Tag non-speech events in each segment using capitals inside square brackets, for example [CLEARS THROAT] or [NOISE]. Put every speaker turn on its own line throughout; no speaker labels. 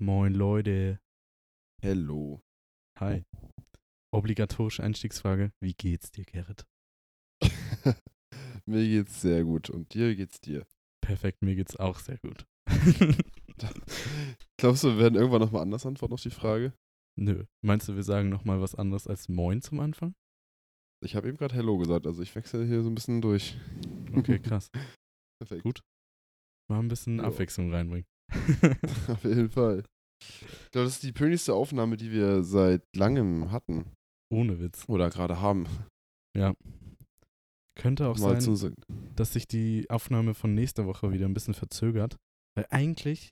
Moin Leute.
Hello.
Hi. Obligatorische Einstiegsfrage. Wie geht's dir, Gerrit? [LAUGHS]
Mir geht's sehr gut. Und dir geht's dir?
Perfekt, mir geht's auch sehr gut. [LAUGHS]
Glaubst du, wir werden irgendwann nochmal anders antworten auf die Frage?
Nö. Meinst du, wir sagen nochmal was anderes als Moin zum Anfang?
Ich habe eben gerade Hello gesagt, also ich wechsle hier so ein bisschen durch.
Okay, [LAUGHS] krass.
Perfekt.
Gut. Mal ein bisschen
Ja.
Abwechslung reinbringen. [LAUGHS]
Auf jeden Fall. Ich glaube, das ist die pünktlichste Aufnahme, die wir seit langem hatten.
Ohne Witz.
Oder gerade haben.
Könnte auch
Mal
sein, dass sich die Aufnahme von nächster Woche wieder ein bisschen verzögert. Weil eigentlich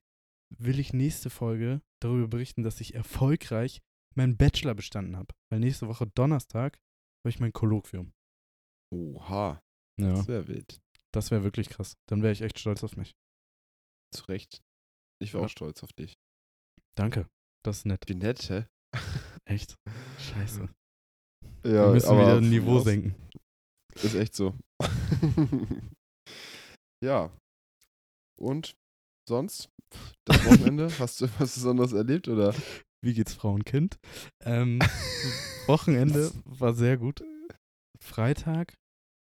will ich nächste Folge darüber berichten, dass ich erfolgreich meinen Bachelor bestanden habe. Weil nächste Woche Donnerstag habe ich mein Kolloquium.
Oha,
Ja,
das wäre wild.
das wäre wirklich krass. Dann wäre ich echt stolz auf mich.
Zu Recht. Ich war
Ja.
auch stolz auf dich.
Danke. Das ist nett.
Wie nett, hä?
Echt. Scheiße.
Ja,
Wir müssen
aber
wieder ein Niveau senken.
Ist echt so. [LAUGHS] ja. Und sonst? Das Wochenende? [LAUGHS] Hast du was Besonderes erlebt oder?
Wie geht's Frau und Kind? Ähm, [LAUGHS] Wochenende war sehr gut. Freitag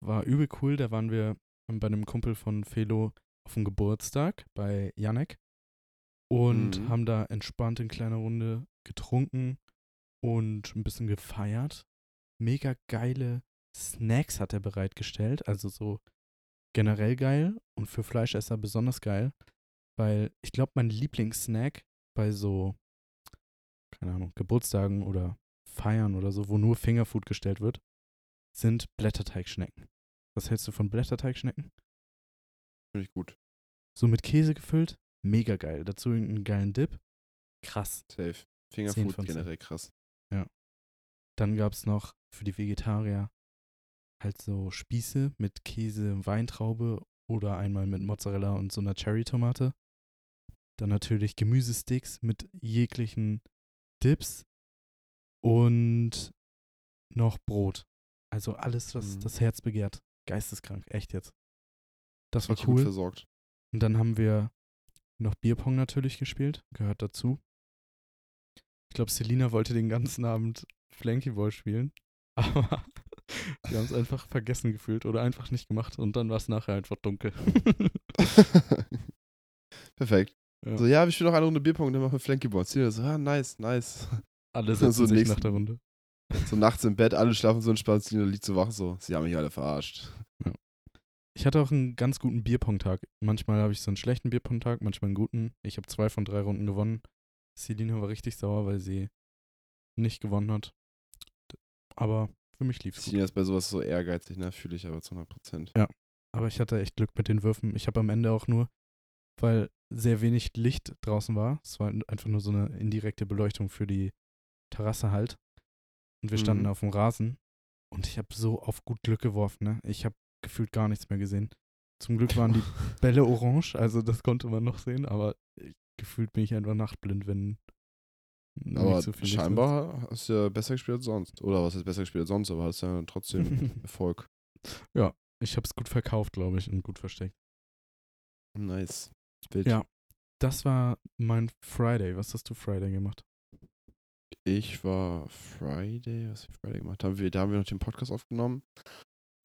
war übel cool. Da waren wir bei einem Kumpel von Felo auf dem Geburtstag bei Janek und
Mhm.
haben da entspannt in kleiner Runde getrunken und ein bisschen gefeiert. Mega geile Snacks hat er bereitgestellt, also so generell geil und für Fleischesser besonders geil, weil ich glaube, mein Lieblingssnack bei so, keine Ahnung, Geburtstagen oder Feiern oder so, wo nur Fingerfood gestellt wird, sind Blätterteigschnecken. Was hältst du von Blätterteigschnecken?
Finde ich gut.
So mit Käse gefüllt, mega geil. Dazu irgendeinen geilen Dip. Krass.
Safe. Fingerfood generell krass.
Dann gab es noch für die Vegetarier halt so Spieße mit Käse, Weintraube oder einmal mit Mozzarella und so einer Cherry-Tomate. Dann natürlich Gemüsesticks mit jeglichen Dips und noch Brot. Also alles, was
Mhm.
das Herz begehrt. Geisteskrank, echt jetzt. Das war cool.
versorgt.
Und dann haben wir noch Bierpong natürlich gespielt, gehört dazu. Ich glaube, Selina wollte den ganzen Abend Flankyball spielen, [LAUGHS] aber wir haben es einfach vergessen gefühlt oder einfach nicht gemacht und dann war es nachher einfach dunkel. [LAUGHS]
Perfekt.
Ja.
So, ja, wir spielen noch eine Runde Bierpong, dann machen wir Flankyball. Ziel so, ah, nice, nice.
Alle [LAUGHS]
So
setzen sich
nächsten-
nach der Runde.
So nachts im Bett, alle schlafen so entspannt, Ziel liegt so wach, so, sie haben mich alle verarscht.
Ich hatte auch einen ganz guten Bierpong-Tag. Manchmal habe ich so einen schlechten Bierpong-Tag, manchmal einen guten. Ich habe zwei von drei Runden gewonnen. Selina war richtig sauer, weil sie nicht gewonnen hat. Aber für mich lief es.
Sina ist bei sowas so ehrgeizig, ne? Fühle ich aber zu 100 Prozent.
Aber ich hatte echt Glück mit den Würfen. Ich habe am Ende auch nur, weil sehr wenig Licht draußen war, es war einfach nur so eine indirekte Beleuchtung für die Terrasse halt. Und wir standen
Mhm.
auf dem Rasen und ich habe so auf gut Glück geworfen, ne? Ich habe gefühlt gar nichts mehr gesehen. Zum Glück waren die [LAUGHS] Bälle orange, also das konnte man noch sehen, aber ich, gefühlt bin ich einfach nachtblind, wenn
Aber
so
scheinbar hast du ja besser gespielt als sonst. Oder was heißt besser gespielt als sonst, aber hast ja trotzdem [LAUGHS] Erfolg.
ist. Ich habe es gut verkauft, glaube ich, und gut versteckt.
Nice. Wild.
Ja. Das war mein Friday. Was hast du Friday gemacht?
Ich war Friday, was ich Friday gemacht? Haben wir, da haben wir noch den Podcast aufgenommen.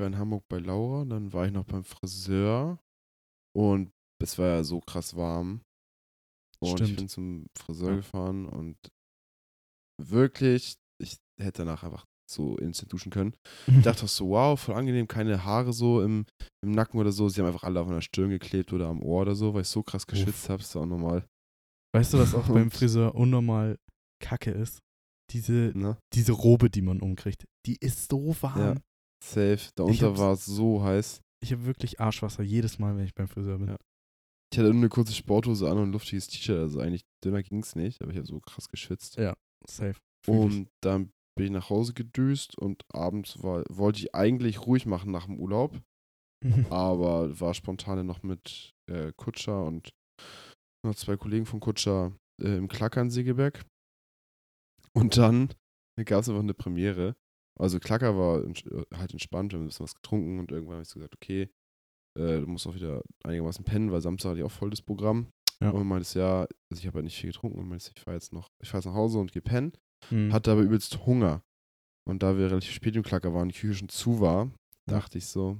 Ich war in Hamburg bei Laura, dann war ich noch beim Friseur und es war ja so krass warm. Und ich
Stimmt.
bin zum Friseur
Ja.
gefahren und wirklich, ich hätte danach einfach so instant duschen können. Ich dachte [LAUGHS] auch so, wow, voll angenehm, keine Haare so im, im Nacken oder so. Sie haben einfach alle auf meiner Stirn geklebt oder am Ohr oder so, weil ich so krass geschwitzt habe. Ist auch normal.
Weißt du, was auch beim [LAUGHS] Friseur unnormal kacke ist? Diese, diese Robe, die man umkriegt. Die ist so warm.
Ja. Safe. Darunter
hab's-
war es so heiß.
Ich habe wirklich Arschwasser jedes Mal, wenn ich beim Friseur bin.
Ja. Ich hatte nur eine kurze Sporthose an und ein luftiges T-Shirt, also eigentlich dünner ging es nicht, aber ich habe so krass geschwitzt.
Ja, Safe.
Und dann bin ich nach Hause gedüst und abends war, wollte ich eigentlich ruhig machen nach dem Urlaub, [LAUGHS] aber war spontan noch mit äh, Kutscher und noch zwei Kollegen von Kutscher äh, im Klacker in Segeberg. Und dann gab es einfach eine Premiere. Also Klacker war äh, halt entspannt, wir haben ein bisschen was getrunken und irgendwann habe ich so gesagt, okay, äh, du musst auch wieder einigermaßen pennen, weil Samstag hatte ich auch voll das Programm.
Ja.
Und meinte, ja, also ich habe halt nicht viel getrunken und meinte, ich fahre jetzt noch, ich fahre jetzt nach Hause und gehe pennen.
Mhm.
Hatte aber übelst Hunger. Und da wir relativ spät im Klacker waren, die Küche schon zu war, dachte ich so,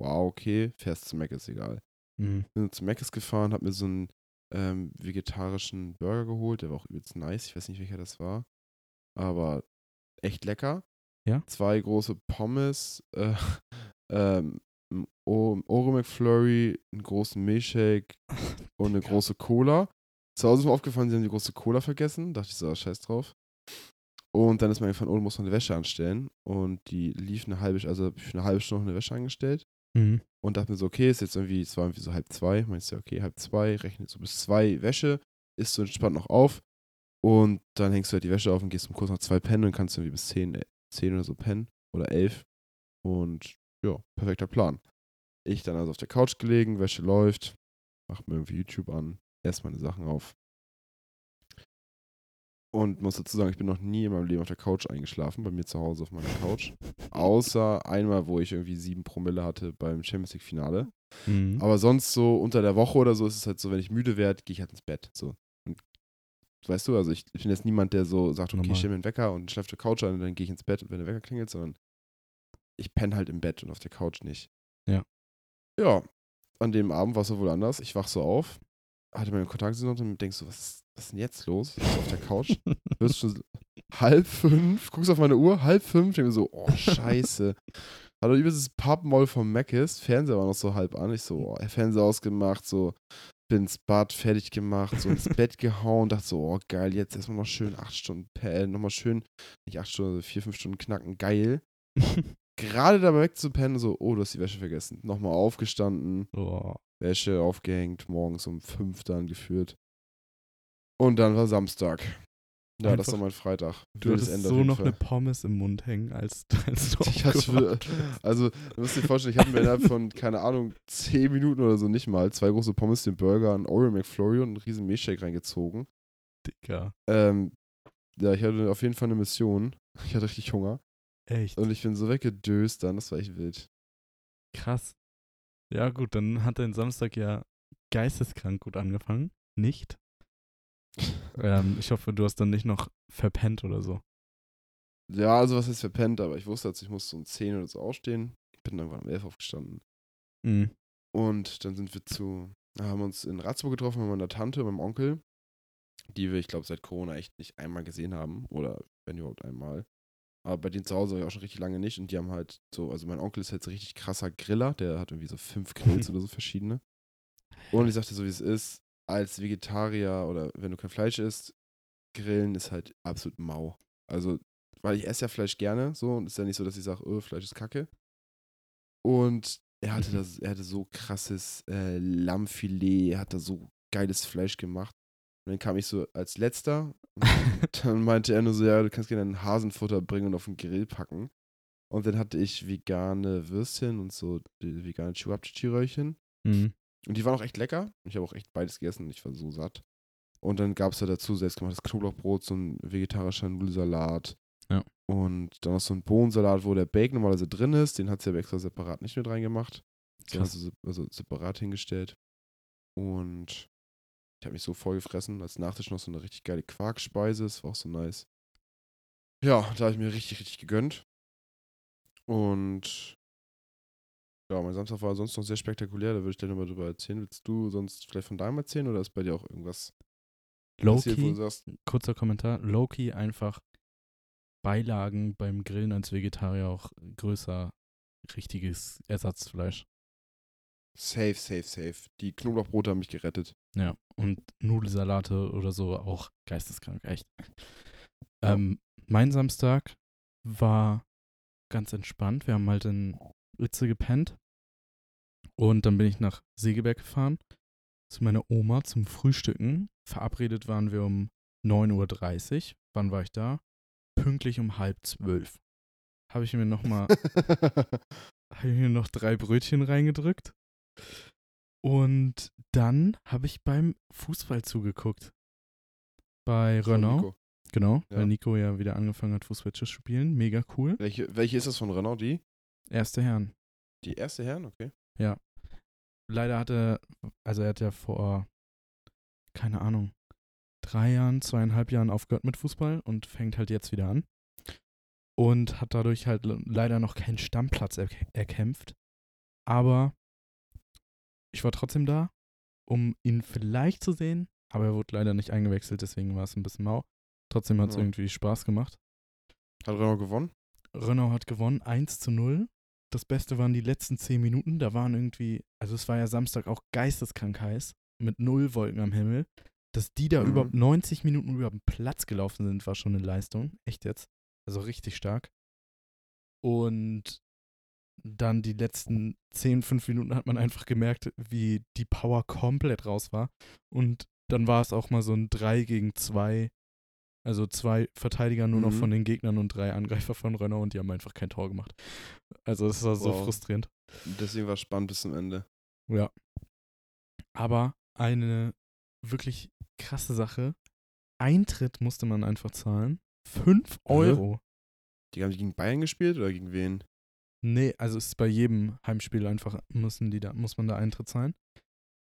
wow, okay, fährst zu Mac ist egal.
Mhm.
Bin zu Mac gefahren, hab mir so einen ähm, vegetarischen Burger geholt, der war auch übelst nice. Ich weiß nicht, welcher das war. Aber echt lecker.
Ja.
Zwei große Pommes, äh, [LAUGHS] ähm, ein O- Oreo McFlurry, einen großen Milchshake [LAUGHS] und eine große Cola. Zu Hause ist mir aufgefallen, sie haben die große Cola vergessen. Dachte ich so, ah, scheiß drauf. Und dann ist mir eingefallen, oh, du musst noch eine Wäsche anstellen. Und die lief eine halbe, also für eine halbe Stunde noch eine Wäsche angestellt.
Mhm.
Und dachte mir so, okay, ist jetzt irgendwie, es war irgendwie so halb zwei. Meinst du, okay, halb zwei, rechnet so bis zwei Wäsche, isst so entspannt noch auf. Und dann hängst du halt die Wäsche auf und gehst um kurz nach zwei pennen und kannst irgendwie bis zehn, äh, zehn oder so pennen. Oder elf. Und ja, perfekter Plan. Ich dann also auf der Couch gelegen, Wäsche läuft, mach mir irgendwie YouTube an, esse meine Sachen auf. Und muss dazu sagen, ich bin noch nie in meinem Leben auf der Couch eingeschlafen, bei mir zu Hause auf meiner Couch. [LAUGHS] Außer einmal, wo ich irgendwie sieben Promille hatte beim Champions League-Finale.
Mhm.
Aber sonst so unter der Woche oder so ist es halt so, wenn ich müde werde, gehe ich halt ins Bett. So. Und, weißt du, also ich, ich bin jetzt niemand, der so sagt, okay,
Normal.
ich stelle mir einen Wecker und schläft auf der Couch ein und dann gehe ich ins Bett, wenn der Wecker klingelt, sondern ich penne halt im Bett und auf der Couch nicht.
Ja.
Ja, an dem Abend war es so wohl anders. Ich wach so auf, hatte meine Kontakte und denkst so, was, ist- was ist denn jetzt los? So auf der Couch. [LAUGHS] Wirst schon halb fünf, guckst auf meine Uhr, halb fünf, denk mir so, oh, scheiße. Hatte übelst das Pappmaul vom Mc's, Fernseher war noch so halb an. Ich so, oh, Fernseher ausgemacht, so, bin ins Bad fertig gemacht, so ins Bett gehauen, dachte so, oh, geil, jetzt erstmal noch schön acht Stunden, pennen, nochmal schön, nicht acht Stunden, vier, fünf Stunden knacken, geil. Gerade dabei wegzupennen, so, oh, du hast die Wäsche vergessen. Nochmal aufgestanden,
Boah.
Wäsche aufgehängt, morgens um fünf dann geführt. Und dann war Samstag. Ja, das
Einfach-
war mein Freitag.
Du hattest
Ende
so noch
Fall.
eine Pommes im Mund hängen, als, als du [LAUGHS]
Ich hatte also, du musst dir vorstellen, ich habe mir innerhalb von, keine Ahnung, 10 Minuten oder so nicht mal zwei große Pommes, den Burger, einen Oreo McFlurry und einen riesen Milchshake reingezogen.
Digga.
Ähm, ja, ich hatte auf jeden Fall eine Mission. [LAUGHS] Ich hatte richtig Hunger.
Echt
Und ich bin so weggedöst dann, das war echt wild.
krass. Ja, gut, dann hat dein Samstag ja geisteskrank gut angefangen. Nicht? Ähm, ich hoffe, du hast dann nicht noch verpennt oder so.
Ja, also was heißt verpennt, aber ich wusste, also ich musste um 10 oder so aufstehen. Bin irgendwann um 11 aufgestanden.
Mhm.
Und dann sind wir zu, haben uns in Ratzburg getroffen mit meiner Tante und meinem Onkel, die wir, ich glaube, seit Corona echt nicht einmal gesehen haben. Oder wenn überhaupt einmal. Aber bei denen zu Hause war ich auch schon richtig lange nicht. Und die haben halt so, also mein Onkel ist halt so richtig krasser Griller. Der hat irgendwie so fünf Grills [LAUGHS] oder so verschiedene. Und ich sagte so, wie es ist, als Vegetarier oder wenn du kein Fleisch isst, Grillen ist halt absolut mau. Also, weil ich esse ja Fleisch gerne so und es ist ja nicht so, dass ich sage, oh, Fleisch ist kacke. Und er hatte
Mhm.
das, er hatte so krasses äh, Lammfilet, er hat da so geiles Fleisch gemacht. Und dann kam ich so als letzter und [LAUGHS] dann meinte er nur so, ja, du kannst gerne ein Hasenfutter bringen und auf den Grill packen. Und dann hatte ich vegane Würstchen und so vegane Chewabchichi-Röllchen.
Mhm.
Und die waren auch echt lecker. Ich habe auch echt beides gegessen und ich war so satt. Und dann gab es da dazu selbstgemachtes Knoblauchbrot, so ein vegetarischer Nudelsalat.
Ja.
Und dann noch so ein Bohnensalat, wo der Bacon normalerweise drin ist. Den hat sie aber extra separat nicht mit reingemacht. Den hast du also separat hingestellt. Und ich habe mich so voll gefressen. Als Nachtisch noch so eine richtig geile Quarkspeise. Das war auch so nice. Ja, da habe ich mir richtig, richtig gegönnt. Und ja, mein Samstag war sonst noch sehr spektakulär. Da würde ich gleich nochmal drüber erzählen. Willst du sonst vielleicht von deinem erzählen oder ist bei dir auch irgendwas
Loki, kurzer Kommentar. Loki einfach Beilagen beim Grillen als Vegetarier auch größer richtiges Ersatzfleisch.
safe, safe, safe. Die Knoblauchbrote haben mich gerettet.
Ja, und Nudelsalate oder so auch geisteskrank, echt.
Ja.
Ähm, mein Samstag war ganz entspannt. Wir haben halt in Ritze gepennt. Und dann bin ich nach Segeberg gefahren zu meiner Oma zum Frühstücken. Verabredet waren wir um 9.30 Uhr. Wann war ich da? Pünktlich um halb zwölf. Habe ich mir noch mal [LAUGHS] habe ich mir noch drei Brötchen reingedrückt. Und dann habe ich beim Fußball zugeguckt. Bei
Von
Renault.
Nico.
Genau,
Ja.
weil Nico ja wieder angefangen hat, Fußball zu spielen. Mega cool.
Welche, welche ist das von Renault? Die?
Erste Herren.
Die erste Herren? Okay.
Leider hat er, also er hat ja vor keine Ahnung, drei Jahren, zweieinhalb Jahren aufgehört mit Fußball und fängt halt jetzt wieder an. Und hat dadurch halt leider noch keinen Stammplatz er erkämpft. Aber ich war trotzdem da, um ihn vielleicht zu sehen. Aber er wurde leider nicht eingewechselt, deswegen war es ein bisschen mau. Trotzdem hat es ja. irgendwie Spaß gemacht.
Hat Renault gewonnen?
Renault hat gewonnen, 1 zu 0. Das Beste waren die letzten 10 Minuten. Da waren irgendwie, also es war ja Samstag auch geisteskrank heiß, mit null Wolken am Himmel. Dass die da mhm. über 90 Minuten über den Platz gelaufen sind, war schon eine Leistung. Echt jetzt. Also richtig stark. Und dann die letzten 10, 5 Minuten hat man einfach gemerkt, wie die Power komplett raus war. Und dann war es auch mal so ein 3 gegen 2 also zwei Verteidiger nur mhm. noch von den Gegnern und drei Angreifer von Renault und die haben einfach kein Tor gemacht. Also das war wow. so frustrierend.
Deswegen war es spannend bis zum Ende.
Ja. Aber eine wirklich krasse Sache. Eintritt musste man einfach zahlen. Fünf Euro.
Die haben die gegen Bayern gespielt oder gegen wen?
Nee, also es ist bei jedem Heimspiel einfach, müssen die da, muss man da Eintritt zahlen.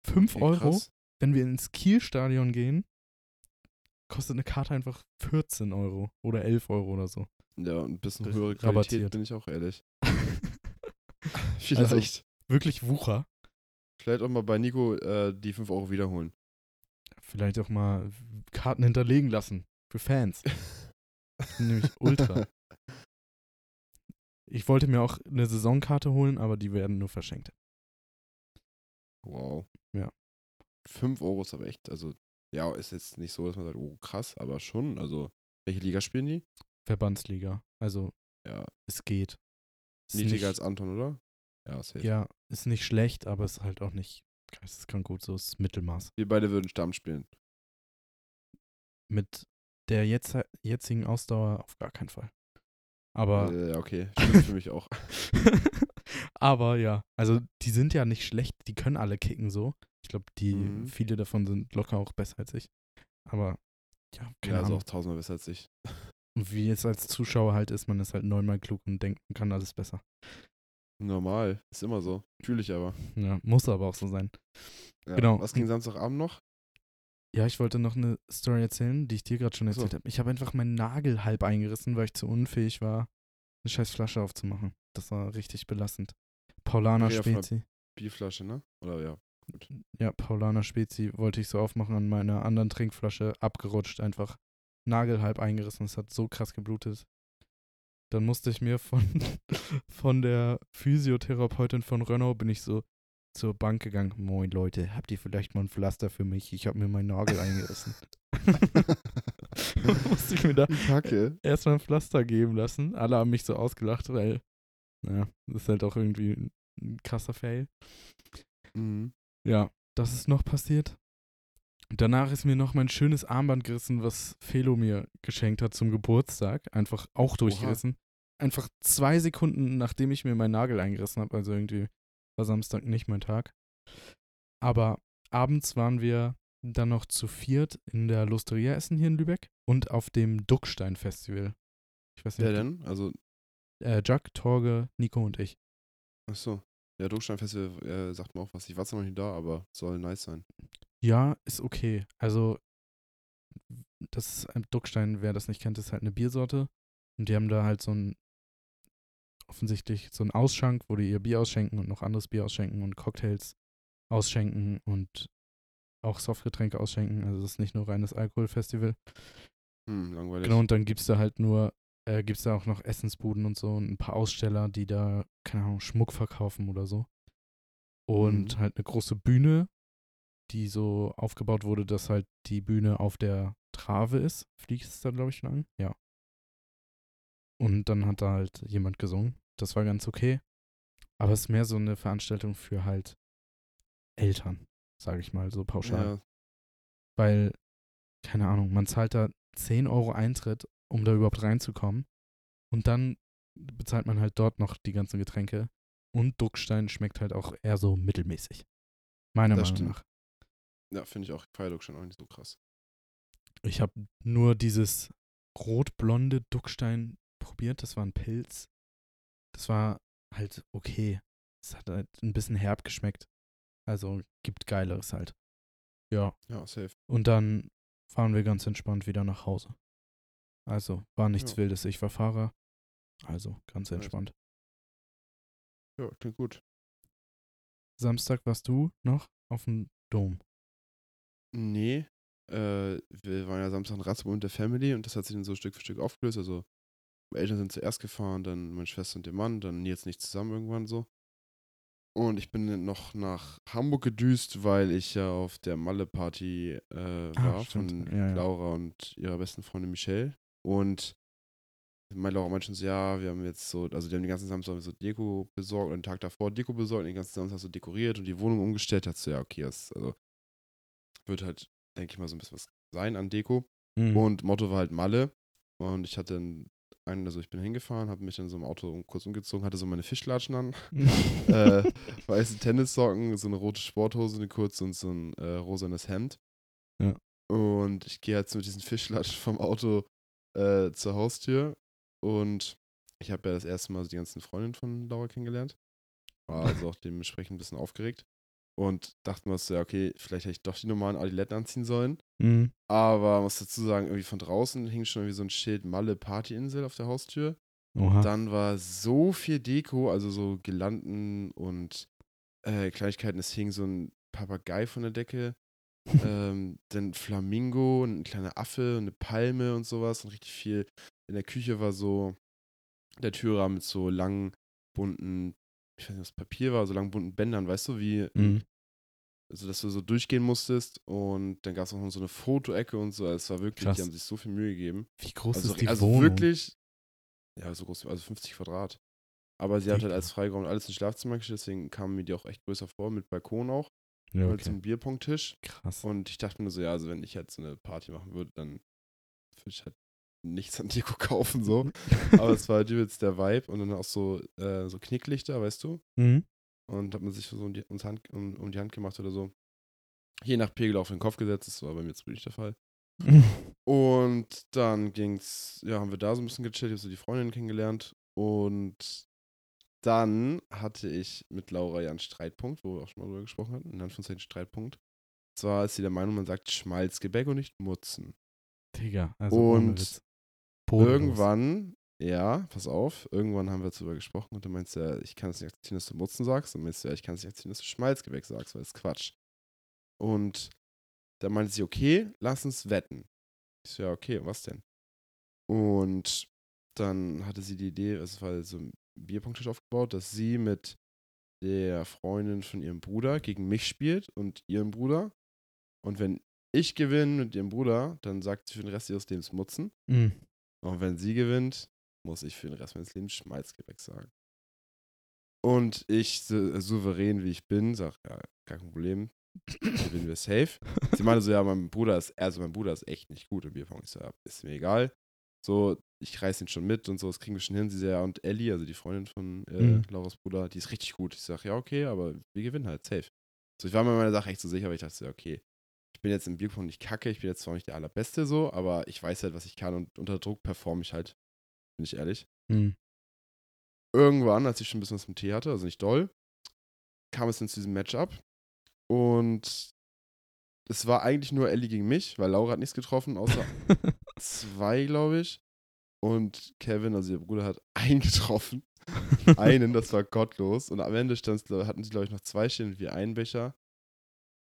Fünf okay, Euro, wenn wir ins Kielstadion gehen, kostet eine Karte einfach 14 Euro oder 11 Euro oder so.
Ja, ein bisschen höhere Qualität, rabattiert. bin ich auch ehrlich. [LAUGHS] [LAUGHS]
Vielleicht. Also, wirklich Wucher.
Vielleicht auch mal bei Nico äh, die 5 Euro wiederholen.
Vielleicht auch mal Karten hinterlegen lassen. Für Fans. Ich [LAUGHS] bin nämlich ultra. Ich wollte mir auch eine Saisonkarte holen, aber die werden nur verschenkt.
Wow.
Ja.
5 Euro ist aber echt, also ja, ist jetzt nicht so, dass man sagt, oh krass, aber schon. Also, welche Liga spielen die?
Verbandsliga. Also,
ja.
es geht.
Ist Niedriger als Anton, oder?
Ja, safe. Ja, ist nicht schlecht, aber ist halt auch nicht geisteskrank gut, so ist Mittelmaß.
Wir beide würden Stamm spielen.
Mit der jetzt, jetzigen Ausdauer auf gar keinen Fall. Aber.
Äh, okay, stimmt für mich auch. [LAUGHS]
aber ja, also die sind ja nicht schlecht, die können alle kicken so. Ich glaube, die, mhm. viele davon sind locker auch besser als ich. Aber ja,
keine ja, also auch tausendmal besser als ich.
Und wie jetzt als Zuschauer halt ist, man ist halt neunmal klug und denkt, man kann alles besser.
Normal, ist immer so. Fühle ich aber.
Ja, muss aber auch so sein.
Ja, genau. Was ging Samstagabend noch?
Ja, ich wollte noch eine Story erzählen, die ich dir gerade schon erzählt so. habe. Ich habe einfach meinen Nagel halb eingerissen, weil ich zu unfähig war, eine scheiß Flasche aufzumachen. Das war richtig belastend. Paulaner Spezi.
Bierflasche, ne? Oder ja.
Ja, Paulaner Spezi wollte ich so aufmachen an meiner anderen Trinkflasche, abgerutscht, einfach nagelhalb eingerissen. Es hat so krass geblutet. Dann musste ich mir von, [LAUGHS] von der Physiotherapeutin von Renault bin ich so zur Bank gegangen. Moin Leute, habt ihr vielleicht mal ein Pflaster für mich? Ich habe mir meinen Nagel eingerissen. [LAUGHS] [LAUGHS] musste ich mir da erstmal ein Pflaster geben lassen. Alle haben mich so ausgelacht, weil, naja, das ist halt auch irgendwie ein krasser Fail.
Mhm.
Ja, das ist noch passiert. Danach ist mir noch mein schönes Armband gerissen, was Felo mir geschenkt hat zum Geburtstag. Einfach auch durchgerissen. Oha. Einfach zwei Sekunden, nachdem ich mir meinen Nagel eingerissen habe. Also irgendwie war Samstag nicht mein Tag. Aber abends waren wir dann noch zu viert in der Lusteria essen hier in Lübeck und auf dem Duckstein-Festival.
Ich weiß nicht. Wer denn? Also.
Äh, Jack, Torge, Nico und ich.
Ach so. Ja, Drucksteinfestival äh, sagt mir auch was. Ich war zwar noch nicht da, aber soll nice sein.
Ja, ist okay. Also, das ist, Duckstein, wer das nicht kennt, ist halt eine Biersorte. Und die haben da halt so ein, offensichtlich so ein Ausschank, wo die ihr Bier ausschenken und noch anderes Bier ausschenken und Cocktails ausschenken und auch Softgetränke ausschenken. Also, das ist nicht nur reines Alkoholfestival.
Hm, langweilig.
Genau, und dann gibt es da halt nur äh, gibt es da auch noch Essensbuden und so und ein paar Aussteller, die da, keine Ahnung, Schmuck verkaufen oder so. Und mhm. halt eine große Bühne, die so aufgebaut wurde, dass halt die Bühne auf der Trave ist. Fliegt es da, glaube ich, an? Ja. Und dann hat da halt jemand gesungen. Das war ganz okay. Aber es ist mehr so eine Veranstaltung für halt Eltern, sage ich mal, so pauschal. Ja. Weil, keine Ahnung, man zahlt da 10 Euro Eintritt um da überhaupt reinzukommen. Und dann bezahlt man halt dort noch die ganzen Getränke. Und Duckstein schmeckt halt auch eher so mittelmäßig. Meiner das Meinung stimmt. nach.
Ja, finde ich auch Feierduckstein auch nicht so krass.
Ich habe nur dieses rot-blonde Duckstein probiert. Das war ein Pilz. Das war halt okay. Es hat halt ein bisschen herb geschmeckt. Also gibt Geileres halt. Ja.
Ja, safe.
Und dann fahren wir ganz entspannt wieder nach Hause. Also, war nichts
Ja.
Wildes. Ich war Fahrer. Also, ganz entspannt.
Ja, klingt gut.
Samstag warst du noch auf dem Dom.
Nee, äh, wir waren ja Samstag in Ratzburg mit der Family und das hat sich dann so Stück für Stück aufgelöst. Also, meine Eltern sind zuerst gefahren, dann meine Schwester und der Mann, dann jetzt nicht zusammen irgendwann so. Und ich bin dann noch nach Hamburg gedüst, weil ich ja auf der Malle-Party äh,
Ah,
war
stimmt.
von
Ja, ja.
Laura und ihrer besten Freundin Michelle. Und meinte schon so, ja, wir haben jetzt so, also die haben den ganzen Samstag so Deko besorgt und den Tag davor Deko besorgt und den ganzen Samstag so dekoriert und die Wohnung umgestellt. Hat so, ja, okay, das also wird halt, denke ich mal, so ein bisschen was sein an Deko.
Mhm.
Und Motto war halt Malle. Und ich hatte einen, also ich bin hingefahren, habe mich in so einem Auto kurz umgezogen, hatte so meine Fischlatschen an, [LAUGHS] äh, weiße Tennissocken, so eine rote Sporthose, eine kurze und so ein äh, rosanes Hemd.
Ja.
Und ich gehe jetzt mit diesen Fischlatschen vom Auto äh, zur Haustür und ich habe ja das erste Mal so die ganzen Freundinnen von Laura kennengelernt. War also auch dementsprechend ein bisschen aufgeregt. Und dachte mir so, ja, okay, vielleicht hätte ich doch die normalen Adiletten anziehen sollen.
Mhm.
Aber muss dazu sagen, irgendwie von draußen hing schon irgendwie so ein Schild Malle Partyinsel auf der Haustür.
Oha.
Dann war so viel Deko, also so Girlanden und äh, Kleinigkeiten. Es hing so ein Papagei von der Decke, ähm, dann Flamingo, ein kleiner Affe, eine Palme und sowas und richtig viel. In der Küche war so der Türrahmen mit so langen, bunten, ich weiß nicht, was Papier war, so langen, bunten Bändern, weißt du, wie,
Mhm.
also dass du so durchgehen musstest und dann gab es auch noch so eine Fotoecke und so. Es war wirklich,
Krass.
die haben sich so viel Mühe gegeben.
Wie groß
Also,
ist die
also
Wohnung?
wirklich, ja, so groß, also 50 Quadrat. Aber sie hat halt als Freiraum alles ins Schlafzimmer gestellt, deswegen kam mir die auch echt größer vor, mit Balkon auch,
Ja, okay.
zum Bierpunkttisch.
Krass.
Und ich dachte mir so, ja, also wenn ich jetzt so eine Party machen würde, dann würde ich halt nichts an Deko [LAUGHS] kaufen, so. Aber es war halt übelst der Vibe und dann auch so, äh, so Knicklichter, weißt du?
Mhm.
Und hat man sich so um die, ums Hand, um, um die Hand gemacht oder so. Je nach Pegel auf den Kopf gesetzt, das war bei mir jetzt wirklich der Fall. [LAUGHS] Und dann ging's, ja, haben wir da so ein bisschen gechillt, ich habe so die Freundin kennengelernt. Und dann hatte ich mit Laura ja einen Streitpunkt, wo wir auch schon mal drüber gesprochen hatten, in Anführungszeichen Streitpunkt. Und zwar ist sie der Meinung, man sagt Schmalzgebäck und nicht Mutzen.
Digga, also
Und. Irgendwann, ja, pass auf, irgendwann haben wir darüber gesprochen und du meinst ja, ich kann es nicht akzeptieren, dass du Mutzen sagst. Und meinst ja, ich kann es nicht akzeptieren, dass du Schmalzgebäck sagst, weil das ist Quatsch. Und da meinte sie, okay, lass uns wetten. Ich so, ja, okay, was denn? Und dann hatte sie die Idee, es war so Bierpunkttisch aufgebaut, dass sie mit der Freundin von ihrem Bruder gegen mich spielt und ihren Bruder. Und wenn ich gewinne mit ihrem Bruder, dann sagt sie für den Rest ihres Lebens Mutzen.
Mhm.
Und wenn sie gewinnt, muss ich für den Rest meines Lebens Schmalzgebäck sagen. Und ich, so, souverän wie ich bin, sag, ja, gar kein Problem, gewinnen wir safe. Sie meinte so, ja, mein Bruder ist, also mein Bruder ist echt nicht gut im Bierpong. Ich so, ja, ist mir egal. So, ich reiß ihn schon mit und so, das kriegen wir schon hin. Sie so, ja, und Ellie, also die Freundin von äh,
Mhm.
Lauras Bruder, die ist richtig gut. Ich sag, ja, okay, aber wir gewinnen halt, safe. So, ich war mir meiner Sache echt so sicher, aber ich dachte so, okay, ich bin jetzt im Bierpong nicht kacke, ich bin jetzt zwar nicht der Allerbeste so, aber ich weiß halt, was ich kann und unter Druck performe ich halt, bin ich ehrlich.
Mhm.
Irgendwann, als ich schon ein bisschen was im Tee hatte, also nicht doll, kam es dann zu diesem Matchup und es war eigentlich nur Ellie gegen mich, weil Laura hat nichts getroffen, außer [LAUGHS] zwei, glaube ich. Und Kevin, also ihr Bruder, hat [LAUGHS] einen getroffen. [LAUGHS] einen, das war gottlos. Und am Ende glaub- hatten sie, glaube ich, noch zwei stehen und wir einen Becher.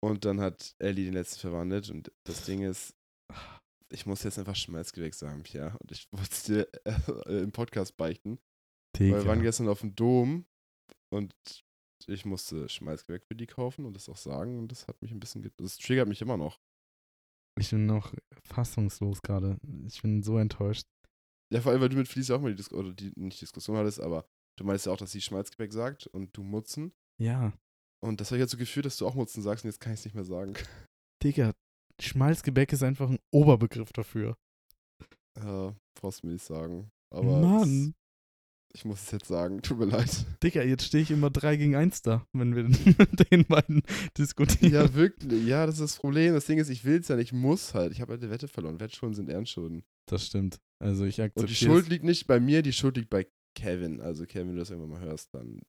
Und dann hat Ellie den letzten verwandelt. Und das Ding ist, ich muss jetzt einfach Schmalzgebäck sagen, Pierre. Und ich wollte es dir äh, im Podcast beichten.
Digga.
Weil wir waren gestern auf dem Dom und ich musste Schmalzgebäck für die kaufen und das auch sagen. Und das hat mich ein bisschen, das triggert mich immer noch.
Ich bin noch fassungslos gerade. Ich bin so enttäuscht.
Ja, vor allem, weil du mit Felicia auch mal die, Dis oder die nicht Diskussion hattest, aber du meinst ja auch, dass sie Schmalzgebäck sagt und du Mutzen.
Ja,
Und das habe ich dazu geführt, dass du auch Mutzen sagst und jetzt kann ich es nicht mehr sagen.
Digga, Schmalzgebäck ist einfach ein Oberbegriff dafür.
Ja, brauchst du mir nicht sagen. Aber
Mann,
ich muss es jetzt sagen, tut mir leid.
Digga, jetzt stehe ich immer 3 gegen 1 da, wenn wir [LAUGHS] mit den beiden diskutieren.
Ja, wirklich. Ja, das ist das Problem. Das Ding ist, ich will es ja nicht, ich muss halt. Ich habe halt eine Wette verloren. Wettschulden sind Ehrenschulden.
Das stimmt. Also ich
Und
akzeptiere
die Schuld liegt nicht bei mir, die Schuld liegt bei Kevin. Also Kevin, wenn du das irgendwann mal hörst, dann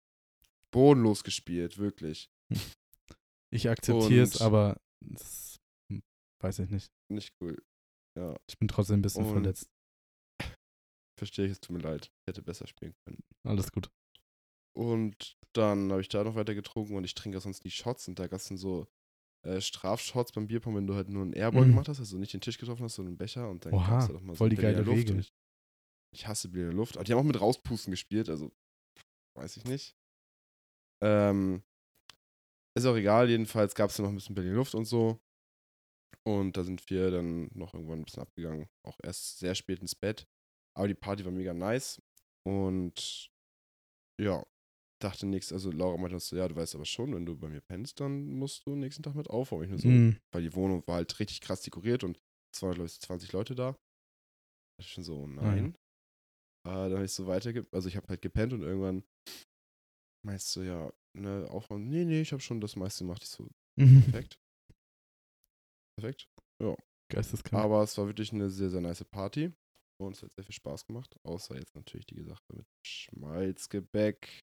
bodenlos gespielt, wirklich. [LAUGHS]
Ich akzeptiere es,
Und-
aber es weiß ich nicht.
Nicht cool. Ja,
Ich bin trotzdem ein bisschen
Und-
verletzt.
Verstehe ich, es tut mir leid. Ich hätte besser spielen können.
Alles gut.
Und dann habe ich da noch weiter getrunken und ich trinke sonst nie Shots und da gab es dann so äh, Strafshots beim Bierpong, wenn du halt nur einen Airball
Mhm.
gemacht hast, also nicht den Tisch getroffen hast, sondern einen Becher und dann
Oha,
gab's halt auch mal
voll die geile
Luft
Regel.
Ich, ich hasse Berliner Luft. Aber die haben auch mit Rauspusten gespielt, also weiß ich nicht. Ähm, ist auch egal, jedenfalls gab es dann noch ein bisschen Berliner Luft und so. Und da sind wir dann noch irgendwann ein bisschen abgegangen. Auch erst sehr spät ins Bett. Aber die Party war mega nice. Und ja, dachte nichts. Also Laura meinte so, ja, du weißt aber schon, wenn du bei mir pennst, dann musst du nächsten Tag mit aufräumen. Ich nur so,
Mm,
weil die Wohnung war halt richtig krass dekoriert und es waren, glaube ich, 20 Leute da. Da dachte ich schon so, nein. Äh, dann habe ich so weiter, also ich habe halt gepennt und irgendwann meinst du, ja, ne, aufräumen. Nee, nee, ich habe schon das meiste gemacht. Ich so, [LAUGHS] perfekt. Perfekt.
Geisteskrank.
Aber es war wirklich eine sehr, sehr nice Party. Und es hat sehr viel Spaß gemacht. Außer jetzt natürlich die Sache mit Schmalzgebäck.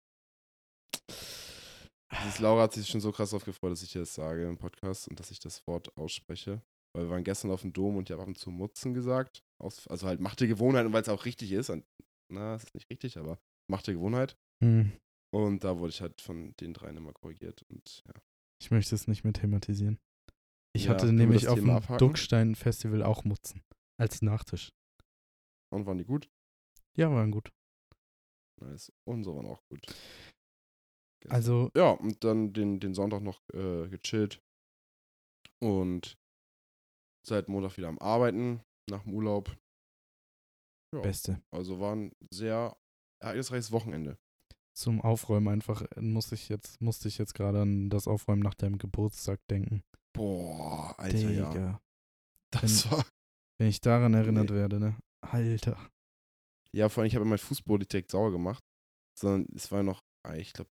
Dieses Laura hat sich schon so krass drauf gefreut, dass ich dir das sage im Podcast und dass ich das Wort ausspreche. Weil wir waren gestern auf dem Dom und ich habe ab und zu Mutzen gesagt. Aus, also halt machte Gewohnheit und weil es auch richtig ist. Und, na, es ist nicht richtig, aber machte Gewohnheit.
Mm,
Und da wurde ich halt von den dreien immer korrigiert. Und ja.
Ich möchte es nicht mehr thematisieren. Ich
Ja,
hatte nämlich auf dem? Duckstein-Festival auch Mutzen. Als Nachtisch.
Und waren die gut?
Ja, waren gut.
Nice. Unsere waren auch gut. Gestern.
Also,
ja, und dann den, den Sonntag noch äh, gechillt. Und seit Montag wieder am Arbeiten, nach dem Urlaub. Ja,
Beste.
also war ein sehr ereignisreiches Wochenende.
Zum Aufräumen einfach äh, muss ich jetzt, musste ich jetzt gerade an das Aufräumen nach deinem Geburtstag denken.
Boah, Alter, ja.
Digga.
Das war.
Wenn ich daran erinnert
Nee.
werde, ne? Alter.
Ja, vor allem, ich habe mein Fußboden nicht direkt sauer gemacht, sondern es war noch, ah, ich glaube,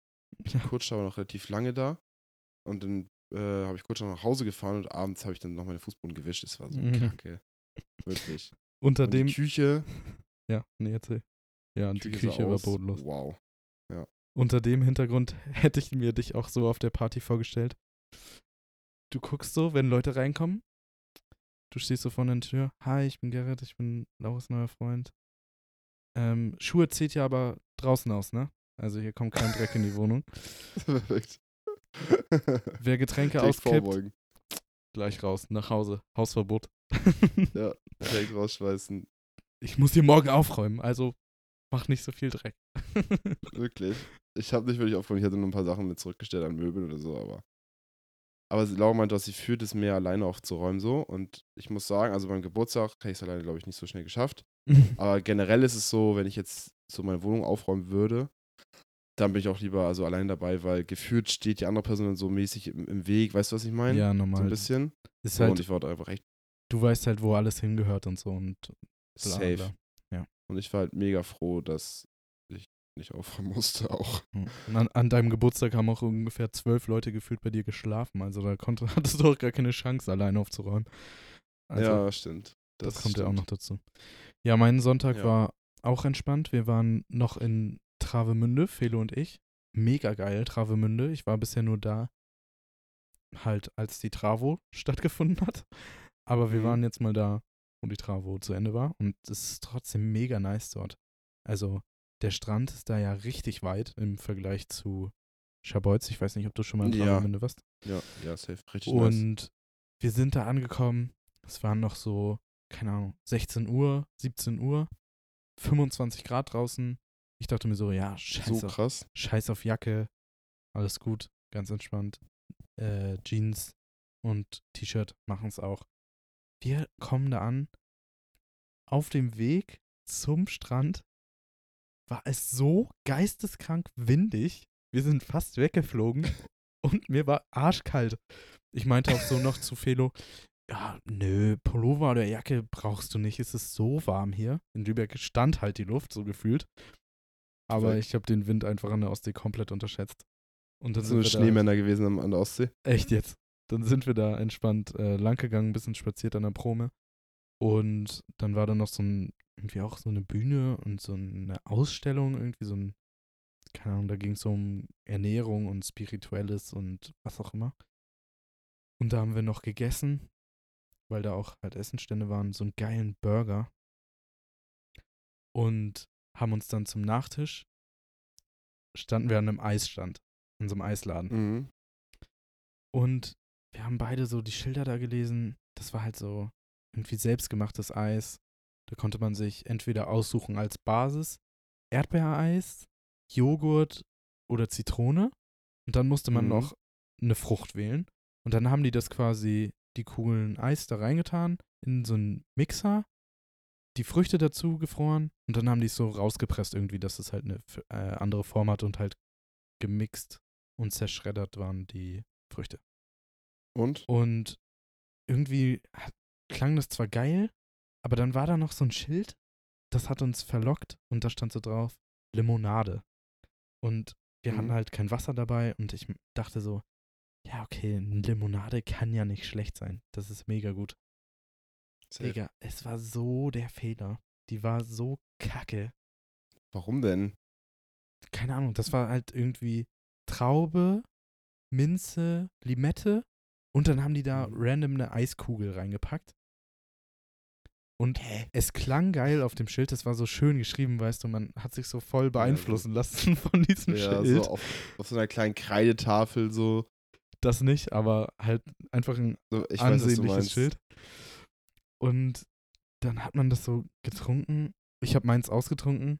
Kutsch war noch relativ lange da. Und dann äh, habe ich kurz nach Hause gefahren und abends habe ich dann noch meine Fußboden gewischt. Es war so
Mhm.
kacke. Wirklich.
Unter
Und
dem.
die Küche, [LAUGHS]
Ja, nee, erzähl. Ja, und die
sah
Küche war bodenlos.
Wow.
Unter dem Hintergrund [LAUGHS] hätte ich mir dich auch so auf der Party vorgestellt. Du guckst so, wenn Leute reinkommen. Du stehst so vor der Tür. Hi, ich bin Gerrit, ich bin Lauras neuer Freund. Ähm, Schuhe zieht ja aber draußen aus, ne? Also hier kommt kein Dreck in die Wohnung. [LAUGHS]
Perfekt. [LAUGHS]
Wer Getränke
Direkt
auskippt,
vorbeugen.
gleich raus, nach Hause. Hausverbot.
Ja, direkt rausschmeißen.
Ich muss hier morgen aufräumen, also mach nicht so viel Dreck. [LAUGHS]
Wirklich. Ich habe nicht wirklich aufgeräumt. Ich hatte nur ein paar Sachen mit zurückgestellt an Möbeln oder so, aber. Aber sie- Laura meinte, dass sie fühlt es mehr alleine aufzuräumen so. Und ich muss sagen, also beim Geburtstag hätte ich es alleine, glaube ich, nicht so schnell geschafft. [LAUGHS] Aber generell ist es so, wenn ich jetzt so meine Wohnung aufräumen würde, dann bin ich auch lieber also allein dabei, weil gefühlt steht die andere Person dann so mäßig im, im Weg. Weißt du, was ich meine?
ja,
So
normal.
ein bisschen.
Ist
So, und
halt,
ich war da einfach echt
du weißt halt, wo alles hingehört und so und
safe.
bla.
Und ich war halt mega froh, dass nicht aufräumen musste auch.
Hm. An, an deinem Geburtstag haben auch ungefähr zwölf Leute gefühlt bei dir geschlafen. Also da konnte, [LAUGHS] hattest du auch gar keine Chance, alleine aufzuräumen. Also
ja, stimmt.
das, kommt ja auch
stimmt.
noch dazu. Ja, mein Sonntag
Ja.
war auch entspannt. Wir waren noch in Travemünde, Felo und ich. Mega geil, Travemünde. Ich war bisher nur da, halt als die Travo [LAUGHS] stattgefunden hat. Aber wir
Mhm.
waren jetzt mal da, wo die Travo zu Ende war. Und es ist trotzdem mega nice dort. Also der Strand ist da ja richtig weit im Vergleich zu Schabolz. Ich weiß nicht, ob du schon mal in
Ja.
Travemünde warst.
Ja, ja, safe. Richtig nice.
Und wir sind da angekommen. Es waren noch so, keine Ahnung, 16 Uhr, 17 Uhr, 25 Grad draußen. Ich dachte mir so, ja, scheiß,
So
auf,
krass.
scheiß auf Jacke, alles gut, ganz entspannt. Äh, Jeans und T-Shirt machen es auch. Wir kommen da an. Auf dem Weg zum Strand war es so geisteskrank windig. Wir sind fast weggeflogen [LAUGHS] und mir war arschkalt. Ich meinte auch so noch zu Felo, ja, nö, Pullover oder Jacke brauchst du nicht, es ist so warm hier. In Lübeck stand halt die Luft, so gefühlt. Aber ich habe den Wind einfach an der Ostsee komplett unterschätzt. Und dann
So
sind wir da,
Schneemänner gewesen an der Ostsee.
Echt jetzt. Dann sind wir da entspannt äh, langgegangen, ein bisschen spaziert an der Prome. Und dann war da noch so ein, irgendwie auch so eine Bühne und so eine Ausstellung, irgendwie so ein, keine Ahnung, da ging es um Ernährung und Spirituelles und was auch immer. Und da haben wir noch gegessen, weil da auch halt Essenstände waren, so einen geilen Burger. Und haben uns dann zum Nachtisch, standen wir an einem Eisstand, in so einem Eisladen.
Mhm.
Und wir haben beide so die Schilder da gelesen. Das war halt so irgendwie selbstgemachtes Eis. Da konnte man sich entweder aussuchen als Basis Erdbeereis, Joghurt oder Zitrone. Und dann musste man
Mhm.
noch eine Frucht wählen. Und dann haben die das quasi, die Kugeln Eis da reingetan in so einen Mixer, die Früchte dazu gefroren und dann haben die es so rausgepresst irgendwie, dass es halt eine äh, andere Form hat und halt gemixt und zerschreddert waren die Früchte.
Und?
Und irgendwie hat, klang das zwar geil, aber dann war da noch so ein Schild, das hat uns verlockt und da stand so drauf Limonade. Und wir hatten
Mhm.
halt kein Wasser dabei und ich dachte so, ja, okay, eine Limonade kann ja nicht schlecht sein. Das ist mega gut.
Safe.
Digga, es war so der Fehler. Die war so kacke.
Warum denn?
Keine Ahnung, das war halt irgendwie Traube, Minze, Limette und dann haben die da
Mhm.
random eine Eiskugel reingepackt. Und
Hä?
es klang geil auf dem Schild, das war so schön geschrieben, weißt du, man hat sich so voll beeinflussen lassen [LAUGHS] von diesem
Ja,
Schild.
so auf, auf so einer kleinen Kreidetafel so.
Das nicht, aber halt einfach ein
ich weiß,
ansehnliches
meinst.
Schild. Und dann hat man das so getrunken. Ich habe meins ausgetrunken,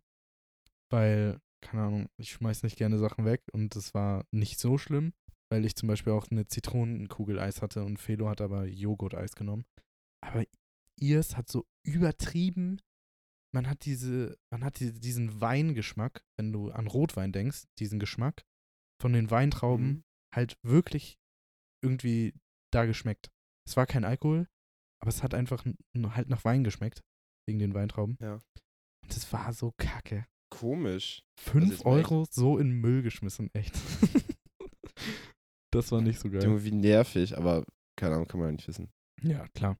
weil, keine Ahnung, ich schmeiß nicht gerne Sachen weg und das war nicht so schlimm, weil ich zum Beispiel auch eine Zitronenkugel Eis hatte und Felo hat aber Joghurt-Eis genommen. Aber ihrs hat so übertrieben. Man hat diese, man hat diese, diesen Weingeschmack, wenn du an Rotwein denkst, diesen Geschmack von den Weintrauben
Mhm.
halt wirklich irgendwie da geschmeckt. Es war kein Alkohol, aber es hat einfach halt nach Wein geschmeckt, wegen den Weintrauben.
Ja.
Und es war so kacke.
Komisch.
Fünf
mal echt-
Euro so in Müll geschmissen, echt. [LAUGHS] das war nicht so geil.
Irgendwie nervig, aber keine Ahnung, kann man ja nicht wissen.
Ja, klar.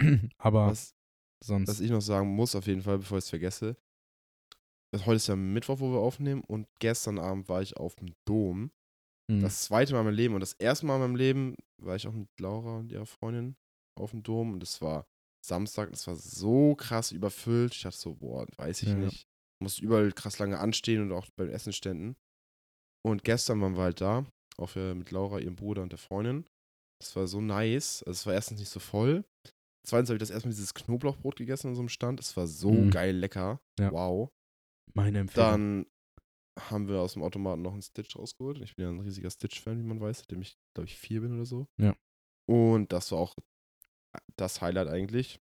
[CLEARS THROAT] aber
Was,
sonst.
was ich noch sagen muss, auf jeden Fall, bevor ich es vergesse. Heute ist ja Mittwoch, wo wir aufnehmen und gestern Abend war ich auf dem Dom.
Hm.
Das zweite Mal in meinem Leben und das erste Mal in meinem Leben war ich auch mit Laura und ihrer Freundin auf dem Dom und es war Samstag, es war so krass überfüllt. Ich dachte so, boah, weiß ich
Ja.
nicht. Musste überall krass lange anstehen und auch bei den Essenständen. Und gestern waren wir halt da, auch äh, mit Laura, ihrem Bruder und der Freundin. Das war so nice. Also es war erstens nicht so voll. Zweitens habe ich das erstmal dieses Knoblauchbrot gegessen an so einem Stand. Es war so
Mhm.
geil lecker.
Ja.
Wow.
Meine Empfehlung.
Dann haben wir aus dem Automaten noch einen Stitch rausgeholt. Ich bin ja ein riesiger Stitch-Fan, wie man weiß, seitdem ich, glaube ich, vier bin oder so.
Ja.
Und das war auch das Highlight eigentlich.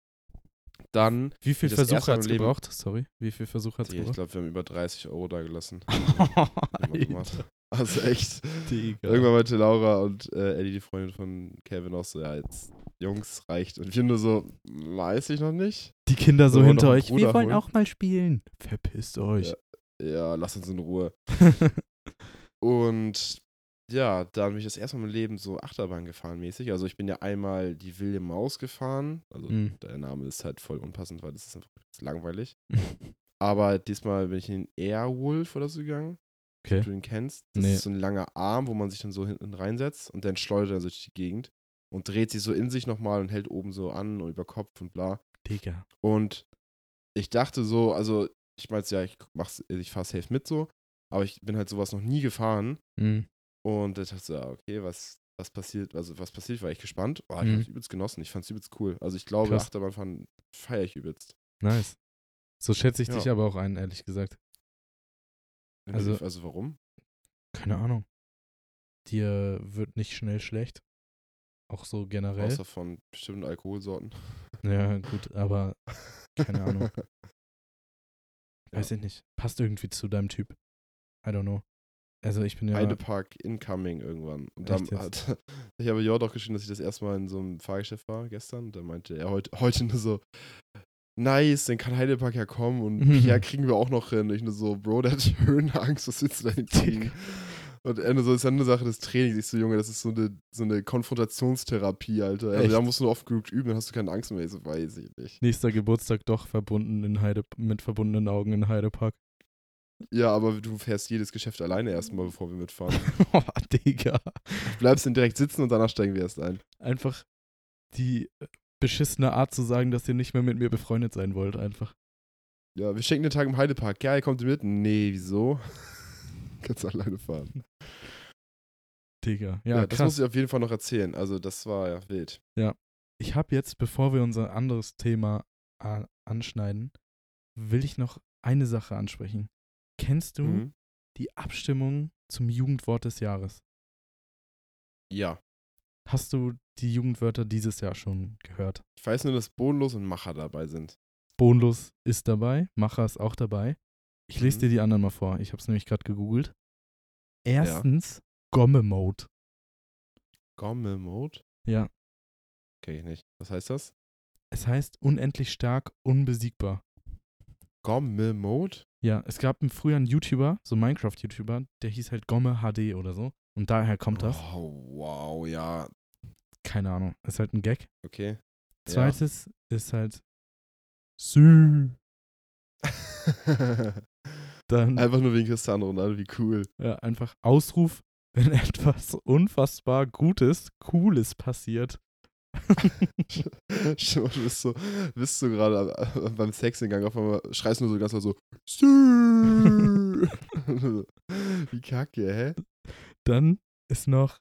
Dann,
Wie viel Versuche hat es gebraucht? Sorry. Wie viel Versuche hat es
ich
gebraucht?
glaube, wir haben über 30 Euro da gelassen. [LAUGHS] Also echt.
Digga.
Irgendwann meinte Laura und äh, Eddie, die Freundin von Kevin, auch so, ja, jetzt, Jungs, reicht. Und wir nur so, weiß ich noch nicht.
Die Kinder so
wir
hinter euch. Wir
Bruder
wollen
holen?
auch mal spielen. Verpisst euch.
Ja, lass uns in Ruhe. [LAUGHS] Und ja, dann bin ich das erste Mal im Leben so Achterbahn gefahren mäßig. Also ich bin ja einmal die wilde Maus gefahren. Also
Mhm.
der Name ist halt voll unpassend, weil das ist einfach langweilig. [LAUGHS] Aber diesmal bin ich in den Airwolf oder so gegangen.
Okay.
Ob du den kennst. Das
Nee.
ist so ein langer Arm, wo man sich dann so hinten reinsetzt und dann schleudert er sich durch die Gegend und dreht sich so in sich nochmal und hält oben so an und über Kopf und bla.
Digga.
Und ich dachte so, also ich meinte ja, ich mach's, ich fahr safe mit so, aber ich bin halt sowas noch nie gefahren
Mhm.
und ich dachte so, ja, okay, was, was passiert, also was passiert, war ich gespannt. Oh, ich
Mhm.
hab's übelst genossen, ich fand's übelst cool. Also ich glaube,
Krass.
Achterbahnfahren feiere ich übelst.
Nice. So schätze ich
Ja.
dich aber auch ein, ehrlich gesagt. Also-
Also, warum?
Keine Ahnung. Dir wird nicht schnell schlecht. Auch so generell.
Außer von bestimmten Alkoholsorten.
Ja, gut, aber keine Ahnung. [LAUGHS] Weiß ich nicht. Passt irgendwie zu deinem Typ. I don't know. Also ich bin ja.
Heidepark Incoming irgendwann. Und dann hat, [LAUGHS] ich habe Jord auch geschrieben, dass ich das erste Mal in so einem Fahrgeschäft war gestern. Und da meinte er heute, [LAUGHS] heute nur so, nice, dann kann Heidepark ja kommen und
Mhm.
ja, kriegen wir auch noch hin. Ich nur so, Bro, der hat Höhenangst, was willst du denn kriegen? Und Ende so ist ja eine Sache des Trainings. Ich so, Junge, das ist so eine, so eine Konfrontationstherapie, Alter. Also, da musst du nur oft genug üben, dann hast du keine Angst mehr. Ich so, weiß ich nicht.
Nächster Geburtstag doch verbunden in Heide, mit verbundenen Augen in Heidepark.
Ja, aber du fährst jedes Geschäft alleine erstmal, bevor wir mitfahren. [LAUGHS]
oh, Digga.
Du bleibst dann direkt sitzen und danach steigen wir erst ein.
Einfach die beschissene Art zu sagen, dass ihr nicht mehr mit mir befreundet sein wollt, einfach.
Ja, wir schenken den Tag im Heidepark. Geil, kommt ihr mit? Nee, wieso? [LAUGHS] Kannst alleine fahren.
Digga.
Ja,
Ja,
das muss ich auf jeden Fall noch erzählen. Also, das war ja wild.
Ich habe jetzt, bevor wir unser anderes Thema anschneiden, will ich noch eine Sache ansprechen. Kennst du
Mhm.
die Abstimmung zum Jugendwort des Jahres?
Ja.
Hast du die Jugendwörter dieses Jahr schon gehört?
Ich weiß nur, dass Bodenlos und Macher dabei sind.
Bonus ist dabei, Macher ist auch dabei. Ich lese
Mhm.
dir die anderen mal vor. Ich habe es nämlich gerade gegoogelt. Erstens Gomme-Mode.
Gomme Mode?
Ja,
Kenn ich nicht. Was heißt das?
es heißt unendlich stark, unbesiegbar.
Gomme Mode?
Ja, es gab im Frühjahr einen YouTuber, so Minecraft-YouTuber, der hieß halt Gomme HD oder so. Und daher kommt das.
Oh, wow, ja.
Keine Ahnung. Ist halt ein Gag.
Okay.
Zweites ist halt Sü.
Ja. [LAUGHS]
Dann
Einfach nur wegen Cristiano Ronaldo, wie cool.
ja, einfach Ausruf, [LAUGHS] wenn etwas unfassbar Gutes, Cooles passiert. [LAUGHS]
Stimmt, du bist so, bist du gerade beim Sexingang auf einmal schreist nur so ganz laut so Sü. Wie kacke, hä?
Dann ist noch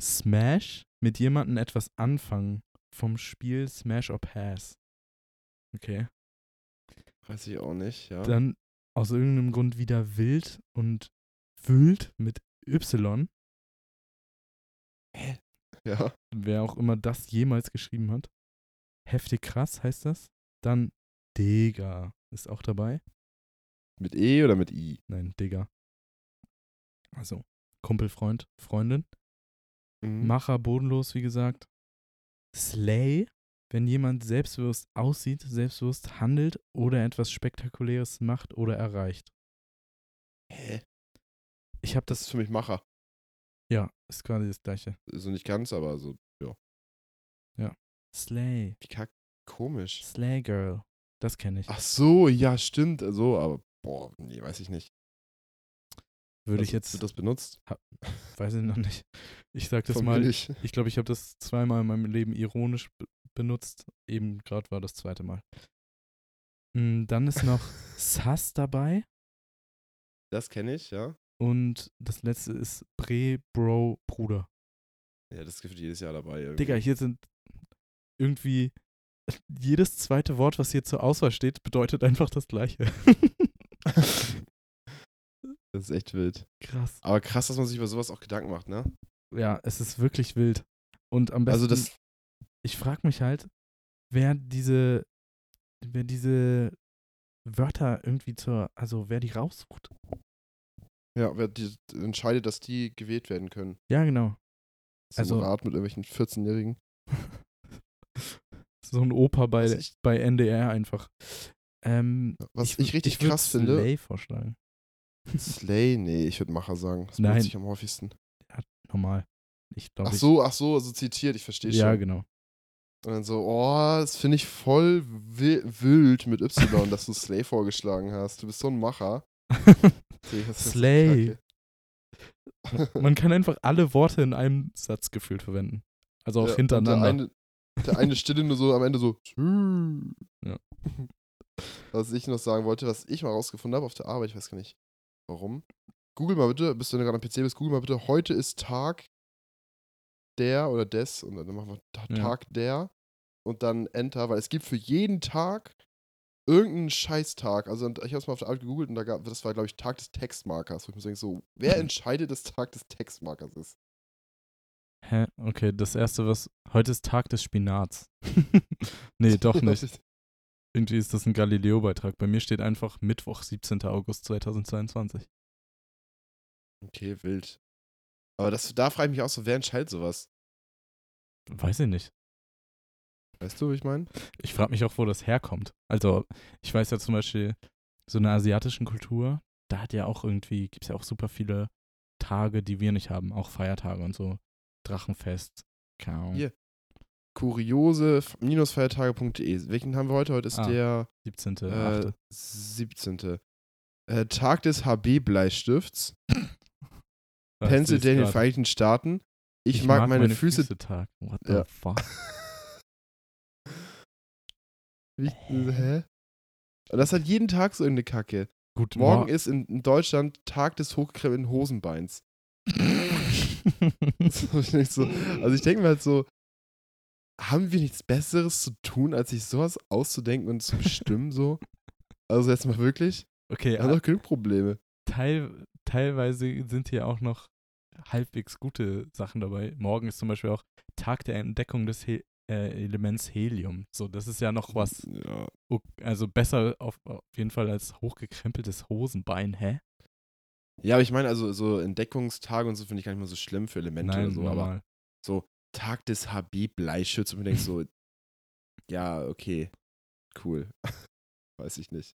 Smash mit jemandem etwas anfangen vom Spiel Smash or Pass. Okay.
Weiß ich auch nicht, ja.
Dann aus irgendeinem Grund wieder wild und wühlt mit Y.
Ja.
Wer auch immer das jemals geschrieben hat. Heftig krass heißt das. Dann Digga ist auch dabei.
Mit E oder mit I?
Nein, Digga. Also, Kumpel, Freund, Freundin.
Mhm.
Macher bodenlos, wie gesagt. Slay, wenn jemand selbstbewusst aussieht, selbstbewusst handelt oder etwas Spektakuläres macht oder erreicht.
Hä?
Ich habe
Das
das,
ist für mich Macher.
ja, ist gerade das gleiche.
So nicht ganz, aber so, ja.
Slay,
Wie kack komisch.
Slay Girl, das kenne ich.
Ach so, ja, stimmt. So, aber boah, nee, weiß ich nicht.
Würde ich
Also,
jetzt,
Wird das benutzt?
weiß ich noch nicht. Ich sag das mal,
mir nicht.
ich glaube, ich habe das zweimal in meinem Leben ironisch be benutzt. Eben gerade war das zweite Mal. Mm, Dann ist noch [LAUGHS] Sass dabei.
Das kenne ich, ja.
Und das letzte ist Bre, Bro, Bruder.
Ja, das gibt jedes Jahr dabei. Irgendwie.
Digga, hier sind irgendwie jedes zweite Wort, was hier zur Auswahl steht, bedeutet einfach das gleiche. [LAUGHS] [LAUGHS]
das ist echt wild.
krass.
Aber krass, dass man sich über sowas auch Gedanken macht, ne?
Ja, es ist wirklich wild. Und am besten,
Also das,
ich frage mich halt, wer diese, wer diese Wörter irgendwie zur, also wer die raussucht.
ja, wer die, entscheidet, dass die gewählt werden können.
Ja, genau.
So
Also-
ein Rat mit irgendwelchen 14-Jährigen. [LAUGHS]
so ein Opa bei,
ich-
bei NDR einfach. Ähm,
Was ich,
würd-
richtig
würd
krass finde.
Slay vorschlagen.
Slay, nee, ich würde Macher sagen. Das
Nein.
benutze ich am häufigsten.
Normal. Ich glaube,
Ach so, ach so, also zitiert, ich verstehe
ich, ja,
schon.
genau.
Und dann so, oh, das finde ich voll wi wild mit Y, dass du Slay vorgeschlagen hast. Du bist so ein Macher. [LAUGHS]
Slay. [LAUGHS] Man kann einfach alle Worte in einem Satz gefühlt verwenden. Also auch
Ja,
hintereinander.
Der eine, der eine Stille nur so am Ende so.
Ja. [LAUGHS]
Was ich noch sagen wollte, was ich mal rausgefunden habe auf der Arbeit, ich weiß gar nicht warum. Google mal bitte, bist du gerade am PC bist, google mal bitte, heute ist Tag der oder des und dann machen wir Ta-
Ja.
Tag der und dann Enter, weil es gibt für jeden Tag irgendeinen Scheißtag. Also ich habe es mal auf der Arbeit gegoogelt und da gab, das war, glaube ich, Tag des Textmarkers. Wo ich mir denke, so, wer entscheidet, dass Tag des Textmarkers ist?
Hä? Okay, das erste, was. Heute ist Tag des Spinats. [LAUGHS] nee, doch [LAUGHS] nicht. Irgendwie ist das ein Galileo-Beitrag. Bei mir steht einfach Mittwoch, 17. August 2022.
Okay, wild. Aber das, da frage ich mich auch so, wer entscheidet sowas?
Weiß ich nicht.
Weißt du, wie ich meine?
Ich frage mich auch, wo das herkommt. Also, ich weiß ja zum Beispiel, so in der asiatischen Kultur, da hat ja auch irgendwie, gibt es ja auch super viele Tage, die wir nicht haben, auch Feiertage und so. Drachenfest, keine Ahnung,
Hier. Kuriose-feiertage.de. Welchen haben wir heute? Heute ist
Ah,
der
17.
äh,
achte.
17. Äh, Tag des HB-Bleistifts. [LAUGHS] Pennsylvania,
ist grad?
Vereinigten Staaten. Ich, mag, meine, Füße.
Tag. What the
Ja.
fuck? [LAUGHS]
Wie, hä? Das hat jeden Tag so irgendeine Kacke.
Gut,
Morgen
mor-
ist in, in Deutschland Tag des hochgekrempelten Hosenbeins. [LAUGHS] Ich so, also ich denke mir halt so, haben wir nichts Besseres zu tun, als sich sowas auszudenken und zu bestimmen so? [LAUGHS] Also jetzt mal wirklich,
okay,
wir haben doch genug Probleme.
teil, teilweise sind hier auch noch halbwegs gute Sachen dabei. Morgen ist zum Beispiel auch Tag der Entdeckung des He äh, Elements Helium. So, das ist ja noch was,
Ja.
also besser auf, auf jeden Fall als hochgekrempeltes Hosenbein, hä?
ja, aber ich meine, also so Entdeckungstage und so finde ich gar nicht mal so schlimm für Elemente
Nein,
oder so, aber
normal.
so Tag des HB-Bleischütz und mir denkst so, [LAUGHS] ja, okay, cool. [LAUGHS] Weiß ich nicht.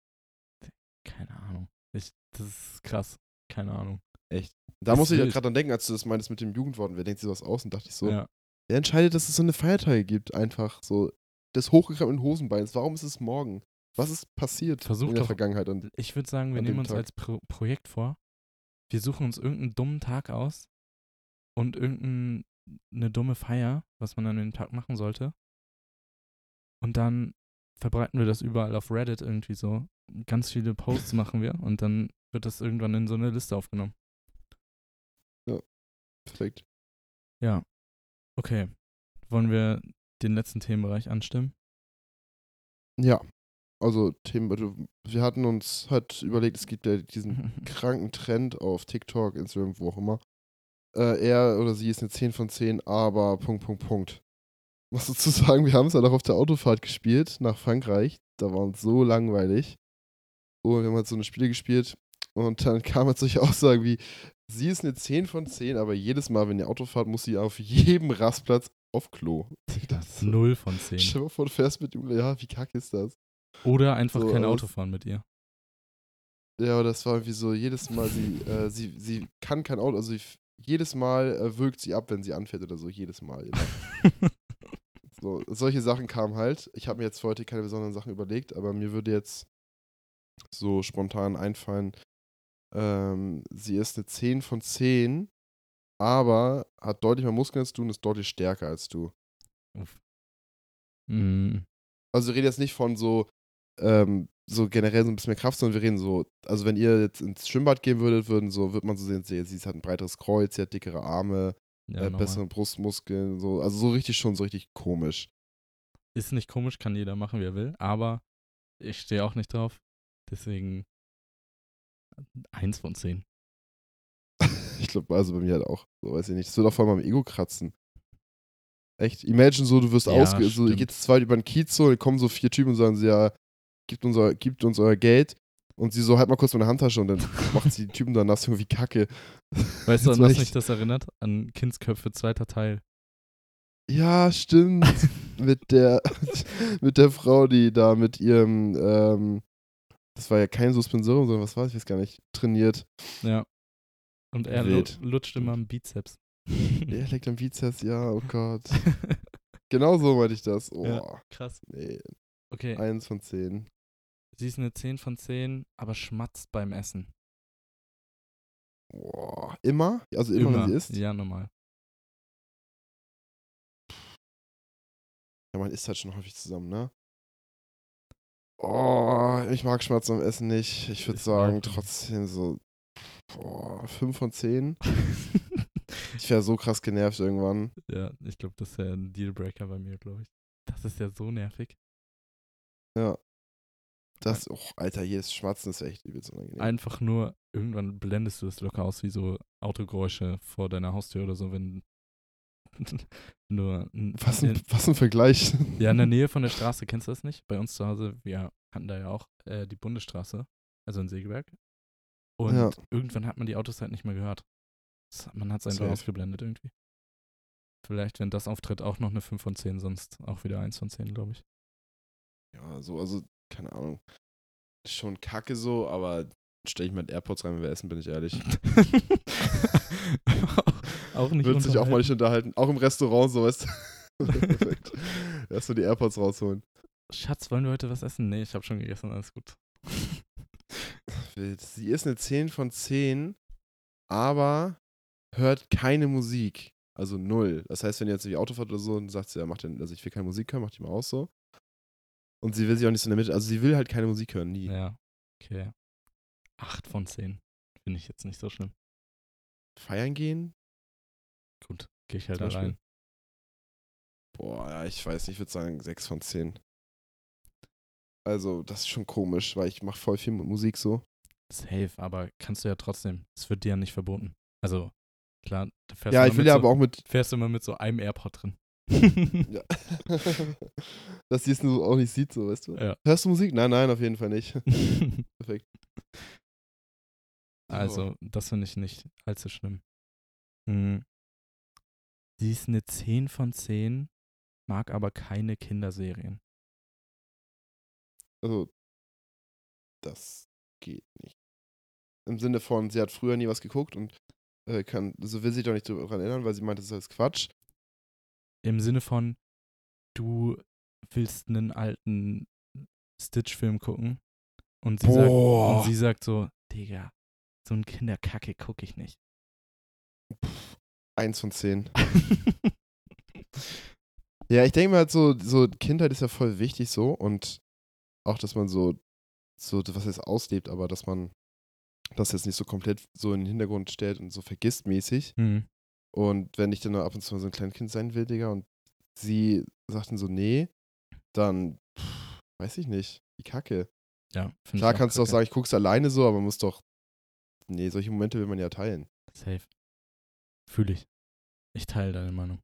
Keine Ahnung. Ich, das ist krass. Keine Ahnung.
Da
Ist
muss ich ja gerade dran denken, als du das meintest mit dem Jugendworten, wer denkt sich sowas aus? Und dachte ich so,
Ja.
wer entscheidet, dass es so eine Feiertage gibt? Einfach so des hochgekrempelten Hosenbeins. Warum ist es morgen? Was ist passiert
Versuch
in der
doch-
Vergangenheit? Und
Ich würde sagen, wir
An
nehmen uns
Tag.
als Pro Projekt vor. Wir suchen uns irgendeinen dummen Tag aus und irgendeine dumme Feier, was man an dem Tag machen sollte. Und dann verbreiten wir das überall auf Reddit irgendwie so. Ganz viele Posts machen wir und dann wird das irgendwann in so eine Liste aufgenommen.
perfekt.
Ja. Okay. Wollen wir den letzten Themenbereich anstimmen?
Ja. Also, Themen, also, wir hatten uns halt überlegt, es gibt ja diesen [LAUGHS] kranken Trend auf TikTok, Instagram, wo auch immer. Äh, er oder sie ist eine 10 von 10, aber Punkt, Punkt, Punkt. Was sozusagen, wir haben es halt auch auf der Autofahrt gespielt nach Frankreich. Da war uns so langweilig. Und wir haben halt so eine Spiele gespielt. Und dann kamen halt solche [LAUGHS] Aussagen wie, sie ist eine 10 von 10, aber jedes Mal, wenn ihr Auto fahrt, muss sie auf jedem Rastplatz auf Klo. [LAUGHS]
Das Null von zehn.
Stell dir mal vor, du fährst mit ihm, ja, wie kacke ist das?
Oder einfach
So,
kein Auto fahren mit ihr.
Ja, aber das war irgendwie so, jedes Mal, sie, äh, sie, sie kann kein Auto, also sie, jedes Mal äh, wirkt sie ab, wenn sie anfährt oder so, jedes Mal. [LAUGHS] So, solche Sachen kamen halt. Ich habe mir jetzt für heute keine besonderen Sachen überlegt, aber mir würde jetzt so spontan einfallen, ähm, sie ist eine 10 von 10, aber hat deutlich mehr Muskeln als du und ist deutlich stärker als du.
Mm,
Also wir reden jetzt nicht von so, ähm, so generell so ein bisschen mehr Kraft, sondern wir reden so, also wenn ihr jetzt ins Schwimmbad gehen würdet, würden so, wird man so sehen, sie, sie hat ein breiteres Kreuz, sie hat dickere Arme,
ja,
äh, bessere Brustmuskeln, so, also so richtig schon so richtig komisch.
Ist nicht komisch, kann jeder machen, wie er will, aber ich stehe auch nicht drauf. Deswegen eins von zehn. [LAUGHS]
Ich glaube, also bei mir halt auch, so weiß ich nicht. Das wird auch vor allem am Ego kratzen. Echt? Imagine so, du wirst
Ja,
ausge... So, geht zu zweit über den Kiez so, und kommen so vier Typen und sagen sie, ja, gibt uns, euer, gibt uns euer Geld. Und sie so, halt mal kurz meine Handtasche und dann [LAUGHS] macht sie die Typen da nass, Junge, wie kacke.
Weißt du, an was mich das erinnert? An Kindsköpfe, zweiter Teil.
Ja, stimmt. [LAUGHS] mit der mit der Frau, die da mit ihrem, ähm, das war ja kein Suspensorium, sondern was war? Ich weiß gar nicht, trainiert.
Ja. Und er
Wild.
lutscht immer am Bizeps.
Der [LAUGHS] legt am Bizeps, ja, oh Gott. genau so meinte ich das. Oh,
Ja. Krass.
nee.
Okay,
Eins von zehn.
Sie ist eine 10 von 10, aber schmatzt beim Essen.
Boah. Immer? Also immer, wenn sie isst?
Ja, normal.
Ja, man isst halt schon häufig zusammen, ne? Oh, ich mag Schmerzen am Essen nicht. Ich würde sagen, trotzdem so, boah, fünf von zehn. [LAUGHS] Ich wäre so krass genervt irgendwann.
ja, ich glaube, das wäre ein Dealbreaker bei mir, glaube ich. Das ist ja so nervig.
Ja. Das, oh, Alter, jedes Schmatzen ist echt übelst unangenehm.
Einfach nur, irgendwann blendest du das locker aus wie so Autogeräusche vor deiner Haustür oder so, wenn [LAUGHS] nur
was, ein,
in,
was ein Vergleich.
ja in der [LAUGHS] Nähe von der Straße, kennst du das nicht? Bei uns zu Hause, wir hatten da ja auch äh, die Bundesstraße, also in Segeberg. Und
Ja.
irgendwann hat man die Autos halt nicht mehr gehört. Das, man hat es einfach ausgeblendet irgendwie. Vielleicht, wenn das auftritt, auch noch eine 5 von 10, sonst auch wieder 1 von 10, glaube ich.
Ja, so, also, keine Ahnung. Schon kacke so, aber stelle ich mit AirPods rein, wenn wir essen, bin ich ehrlich. [LAUGHS]
auch nicht
Würde sich auch mal nicht unterhalten. Auch im Restaurant, so, weißt du. [LAUGHS] Perfekt. Erst mal die AirPods rausholen.
Schatz, wollen wir heute was essen? Nee, ich habe schon gegessen, alles gut.
Sie ist eine 10 von 10, aber hört keine Musik. Also null. Das heißt, wenn ihr jetzt irgendwie Auto fahrt oder so, dann sagt sie, ja, mach den, also ich will keine Musik hören, mach die mal aus so. Und sie will sich auch nicht so in der Mitte, also sie will halt keine Musik hören, nie.
Ja, okay. Acht von zehn. Finde ich jetzt nicht so schlimm.
Feiern gehen?
Gut, gehe ich halt da rein.
Boah, ja, ich weiß nicht, ich würde sagen sechs von zehn. Also, das ist schon komisch, weil ich mache voll viel mit Musik so.
Safe, aber kannst du ja trotzdem. Es wird dir ja nicht verboten. Also, klar, da fährst
Ja,
du
ich will ja
so,
aber auch mit.
fährst du immer mit so einem AirPod drin.
Ja. [LAUGHS] Dass sie es nur auch nicht sieht, so, weißt du?
Ja.
Hörst du Musik? Nein, nein, auf jeden Fall nicht. [LAUGHS] Perfekt.
also, das finde ich nicht allzu schlimm. Hm. Sie ist eine 10 von 10, mag aber keine Kinderserien.
Also, das geht nicht. Im Sinne von, sie hat früher nie was geguckt und äh, kann, so will sich doch nicht daran erinnern, weil sie meint, das ist alles Quatsch.
Im Sinne von, du willst einen alten Stitch-Film gucken und sie, sagt, und sie sagt so, Digga, so ein Kinderkacke gucke ich nicht.
Eins von zehn. [LAUGHS] Ja, ich denke mal halt so, so Kindheit ist ja voll wichtig so und auch, dass man so, so, was heißt auslebt, aber dass man das jetzt nicht so komplett so in den Hintergrund stellt und so vergisst mäßig.
Hm.
Und wenn ich dann ab und zu mal so ein Kleinkind sein will, Digga, und sie sagt dann so, nee, dann pff, weiß ich nicht, die Kacke.
Ja,
Klar kannst du auch sagen, ich guck's alleine so, aber man muss doch, nee, solche Momente will man ja teilen.
Safe. Fühle ich. Ich teile deine Meinung.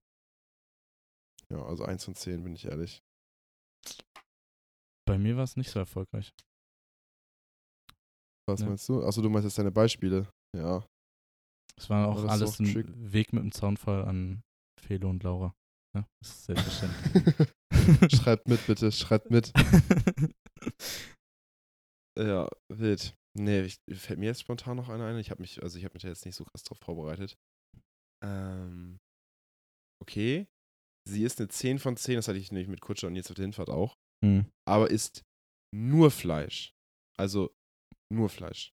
Ja, also eins von zehn, bin ich ehrlich.
Bei mir war es nicht so erfolgreich.
Was
Ja.
meinst du? Achso, du meinst jetzt deine Beispiele. Ja.
Es war auch
ist
alles ein
schick.
Weg mit dem Zaunfall an Felo und Laura. Ja, das ist selbstverständlich. [LAUGHS]
schreibt mit, bitte, schreibt mit. [LAUGHS] Ja, wild. Nee, ich, fällt mir jetzt spontan noch einer ein. Ich habe mich, also ich habe mich da jetzt nicht so krass drauf vorbereitet. Ähm, okay. Sie ist eine 10 von 10, das hatte ich nämlich mit Kutscher und jetzt auf der Hinfahrt auch.
hm.
Aber isst nur Fleisch. Also nur Fleisch.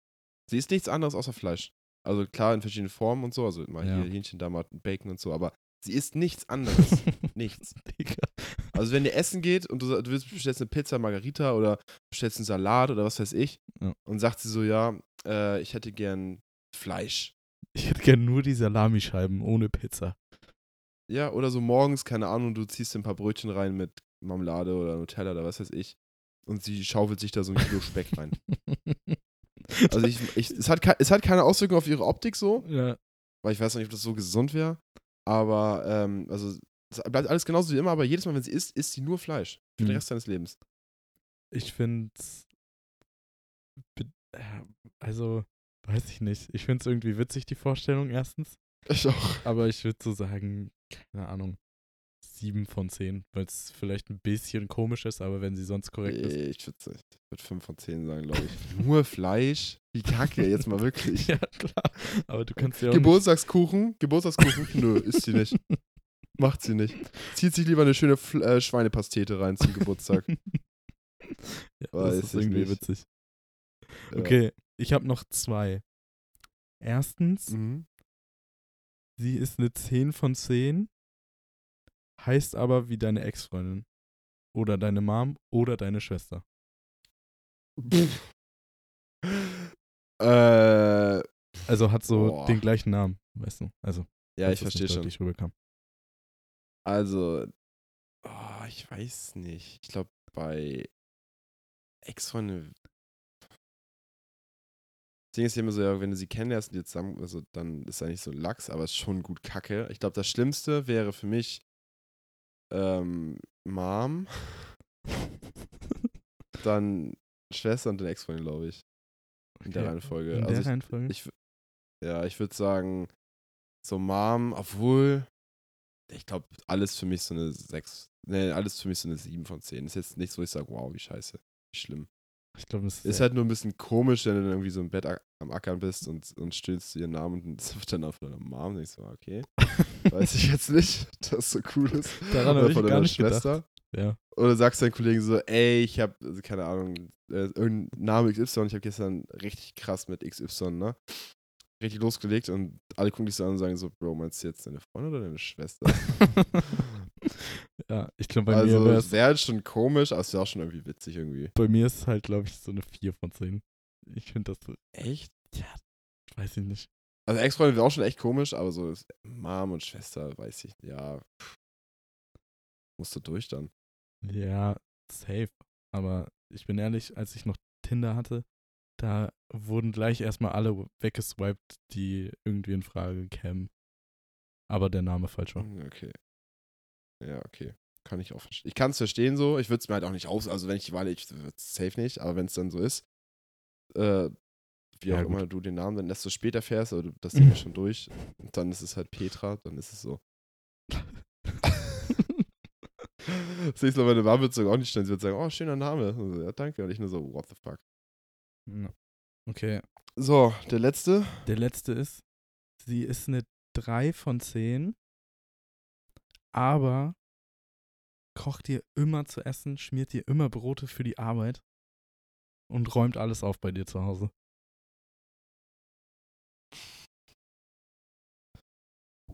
Sie isst nichts anderes außer Fleisch. Also klar in verschiedenen Formen und so, also mal
Ja.
hier Hähnchen, da mal Bacon und so, aber sie isst nichts anderes. [LAUGHS] nichts. Also wenn ihr essen geht und du, du willst, bestellst eine Pizza Margarita oder bestellst einen Salat oder was weiß ich
Ja.
und sagt sie so, ja, äh, ich hätte gern Fleisch.
Ich hätte gern nur die Salamischeiben ohne Pizza.
Ja, oder so morgens, keine Ahnung, du ziehst ein paar Brötchen rein mit Marmelade oder Nutella oder was weiß ich und sie schaufelt sich da so ein Kilo Speck rein. [LAUGHS] Also ich, ich, es, hat, es hat keine Auswirkung auf ihre Optik so,
ja,
weil ich weiß noch nicht, ob das so gesund wäre, aber ähm, also es bleibt alles genauso wie immer, aber jedes Mal, wenn sie isst, isst sie nur Fleisch für den
Mhm.
Rest seines Lebens.
ich finde also weiß ich nicht. Ich finde es irgendwie witzig die Vorstellung erstens,
Ich auch.
aber ich würde so sagen, keine Ahnung, sieben von zehn, weil es vielleicht ein bisschen komisch ist, aber wenn sie sonst korrekt ist.
Nee, Ich würde würd 5 von 10 sagen, glaube ich. [LAUGHS] Nur Fleisch? Wie kacke, jetzt mal wirklich. [LAUGHS]
Ja, klar. Aber du kannst ja auch
Geburtstagskuchen? Geburtstagskuchen? Nö, isst sie nicht. Macht sie nicht. Zieht sich lieber eine schöne Fl äh, Schweinepastete rein zum Geburtstag. [LAUGHS]
ja, das
Weiß
ist
ich
irgendwie
nicht.
witzig.
Ja.
Okay, ich habe noch zwei. Erstens,
Mhm.
sie ist eine 10 von 10, heißt aber wie deine Ex-Freundin. Oder deine Mom oder deine Schwester. [LAUGHS]
Äh,
Also hat so
Boah.
den gleichen Namen, weißt du? Also,
ja, ich verstehe
nicht
schon.
rüberkam.
Also, oh, ich weiß nicht. Ich glaube, bei Ex-Freundin. Das Ding ist ja immer so, ja, wenn du sie kennenlernst und jetzt zusammen, also dann ist eigentlich so Lachs, aber ist schon gut Kacke. Ich glaube, das Schlimmste wäre für mich ähm, Mom, dann Schwester und dann Ex-Freundin, glaube ich. In der
Okay,
Reihenfolge.
In
also
der
ich,
Reihenfolge?
ich, ja, ich würde sagen, so Mom, obwohl, ich glaube, alles für mich so eine 6, ne, alles für mich so eine 7 von 10. Ist jetzt nicht so, ich sage, wow, wie scheiße, wie schlimm.
Ich glaube, es
Ist halt nur ein bisschen komisch, wenn du irgendwie so im Bett am Ackern bist und, und stöhnst ihren Namen und [LAUGHS] wird dann auf deiner Mom. Und ich so, okay, [LAUGHS] weiß ich jetzt nicht, dass so cool ist.
Daran
Oder von deiner
gedacht. Ja.
Oder sagst deinen Kollegen so, ey, ich habe, also keine Ahnung, äh, irgendein Name XY, ich habe gestern richtig krass mit XY, ne? Richtig losgelegt und alle gucken dich so an und sagen so, Bro, meinst du jetzt deine Freundin oder deine Schwester? [LAUGHS]
Ja, ich glaube, bei
also,
mir wäre
es wäre halt schon komisch, aber es wäre auch schon irgendwie witzig irgendwie.
Bei mir ist es halt, glaube ich, so eine 4 von 10. Ich finde das so.
Echt?
Ja, weiß ich nicht.
Also Ex-Freundin wäre auch schon echt komisch, aber so Mom und Schwester, weiß ich, ja. Musst du durch dann.
Ja, safe. Aber ich bin ehrlich, als ich noch Tinder hatte, da wurden gleich erstmal alle weggeswiped, die irgendwie in Frage kämen. Aber der Name falsch war.
Hm, okay. Ja, okay. Kann ich auch verstehen. Ich kann es verstehen so. Ich würde es mir halt auch nicht aus. Also, wenn ich die Wahl, ich würde es safe nicht. Aber wenn es dann so ist, äh, wie
Ja,
auch
gut.
immer du den Namen dann erst so später fährst, oder du- das [LAUGHS] Ding ist schon durch, und dann ist es halt Petra, dann ist es so. [LAUGHS] Das nächste Mal, meine Mama wird auch nicht stellen. Sie wird sagen, oh, schöner Name. So, ja, danke. Und ich nur so, what the fuck.
Okay.
So, der letzte.
Der letzte ist, sie ist eine 3 von 10, aber kocht dir immer zu essen, schmiert dir immer Brote für die Arbeit und räumt alles auf bei dir zu Hause.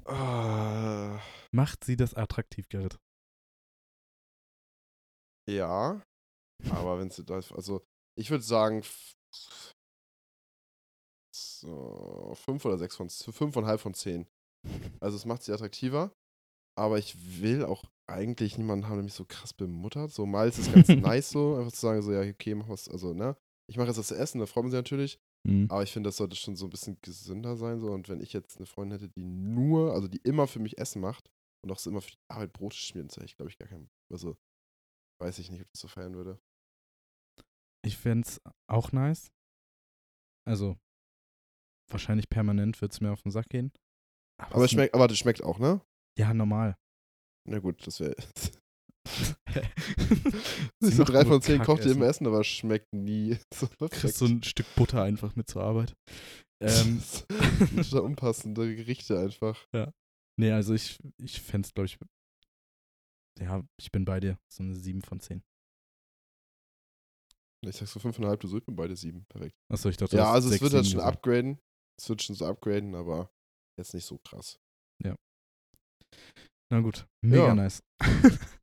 Ah,
Macht sie das attraktiv, Gerrit?
ja. Aber wenn sie das, also, ich würde sagen, so, fünf oder sechs von, fünfeinhalb von zehn. Also, es macht sie attraktiver. Aber ich will auch eigentlich niemanden haben, der mich so krass bemuttert. So, mal ist es ganz [LAUGHS] nice so, einfach zu sagen, so, ja, okay, mach was, also, ne. Ich mache jetzt das Essen, da freuen sie natürlich.
Hm.
Aber ich finde, das sollte schon so ein bisschen gesünder sein. So. Und wenn ich jetzt eine Freundin hätte, die nur, also die immer für mich Essen macht und auch so immer für die Arbeit Brote schmieren, das hätte ich, glaube ich, gar keinen. Also, weiß ich nicht, ob ich das so feiern würde.
Ich fände es auch nice. Also, wahrscheinlich permanent wird es mir auf den Sack gehen.
Aber es- schmeckt, aber das schmeckt auch, ne?
Ja, normal.
Na gut, das wäre. So
macht
drei
nur
von zehn kocht ihr
Kackessen.
immer Essen, aber schmeckt nie. [LAUGHS] So
Kriegst so ein Stück Butter einfach mit zur Arbeit. [LAUGHS] Ähm,
Total [LAUGHS] unpassende Gerichte einfach.
nee, also ich, ich fände es, glaube ich, ja, ich bin bei dir. So eine 7 von 10.
Ich sag so fünfeinhalb, du so, ich bin beide sieben. Perfekt.
Achso, ich dachte,
Ja, also es wird halt schon
gesagt.
upgraden. Es wird schon so upgraden, aber jetzt nicht so krass.
Na gut, mega
Ja.
nice. [LAUGHS]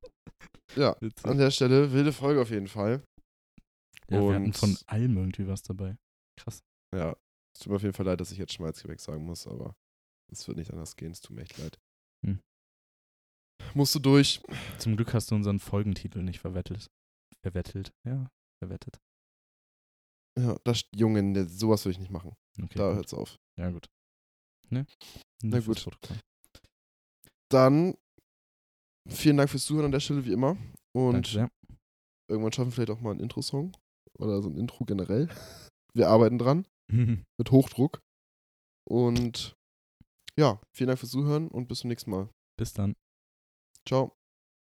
Ja,
Witzig.
An der Stelle, wilde Folge auf jeden Fall.
ja, wir hatten
und-
von allem irgendwie was dabei. Krass.
Ja, es tut mir auf jeden Fall leid, dass ich jetzt Schmalzgebäck sagen muss, aber es wird nicht anders gehen. Es tut mir echt leid.
Hm.
Musst du durch.
Zum Glück hast du unseren Folgentitel nicht verwettelt. Verwettelt, ja, verwettet.
Ja, das, Junge, ne, sowas würde ich nicht machen.
Okay,
da
gut.
hört's auf.
Ja, gut. Ne?
Na gut. Dann vielen Dank fürs Zuhören an der Stelle, wie immer. Und irgendwann schaffen wir vielleicht auch mal einen Intro-Song. Oder so ein Intro generell. [LAUGHS] Wir arbeiten dran. [LAUGHS] Mit Hochdruck. Und ja, vielen Dank fürs Zuhören und bis zum nächsten Mal.
Bis dann.
Ciao.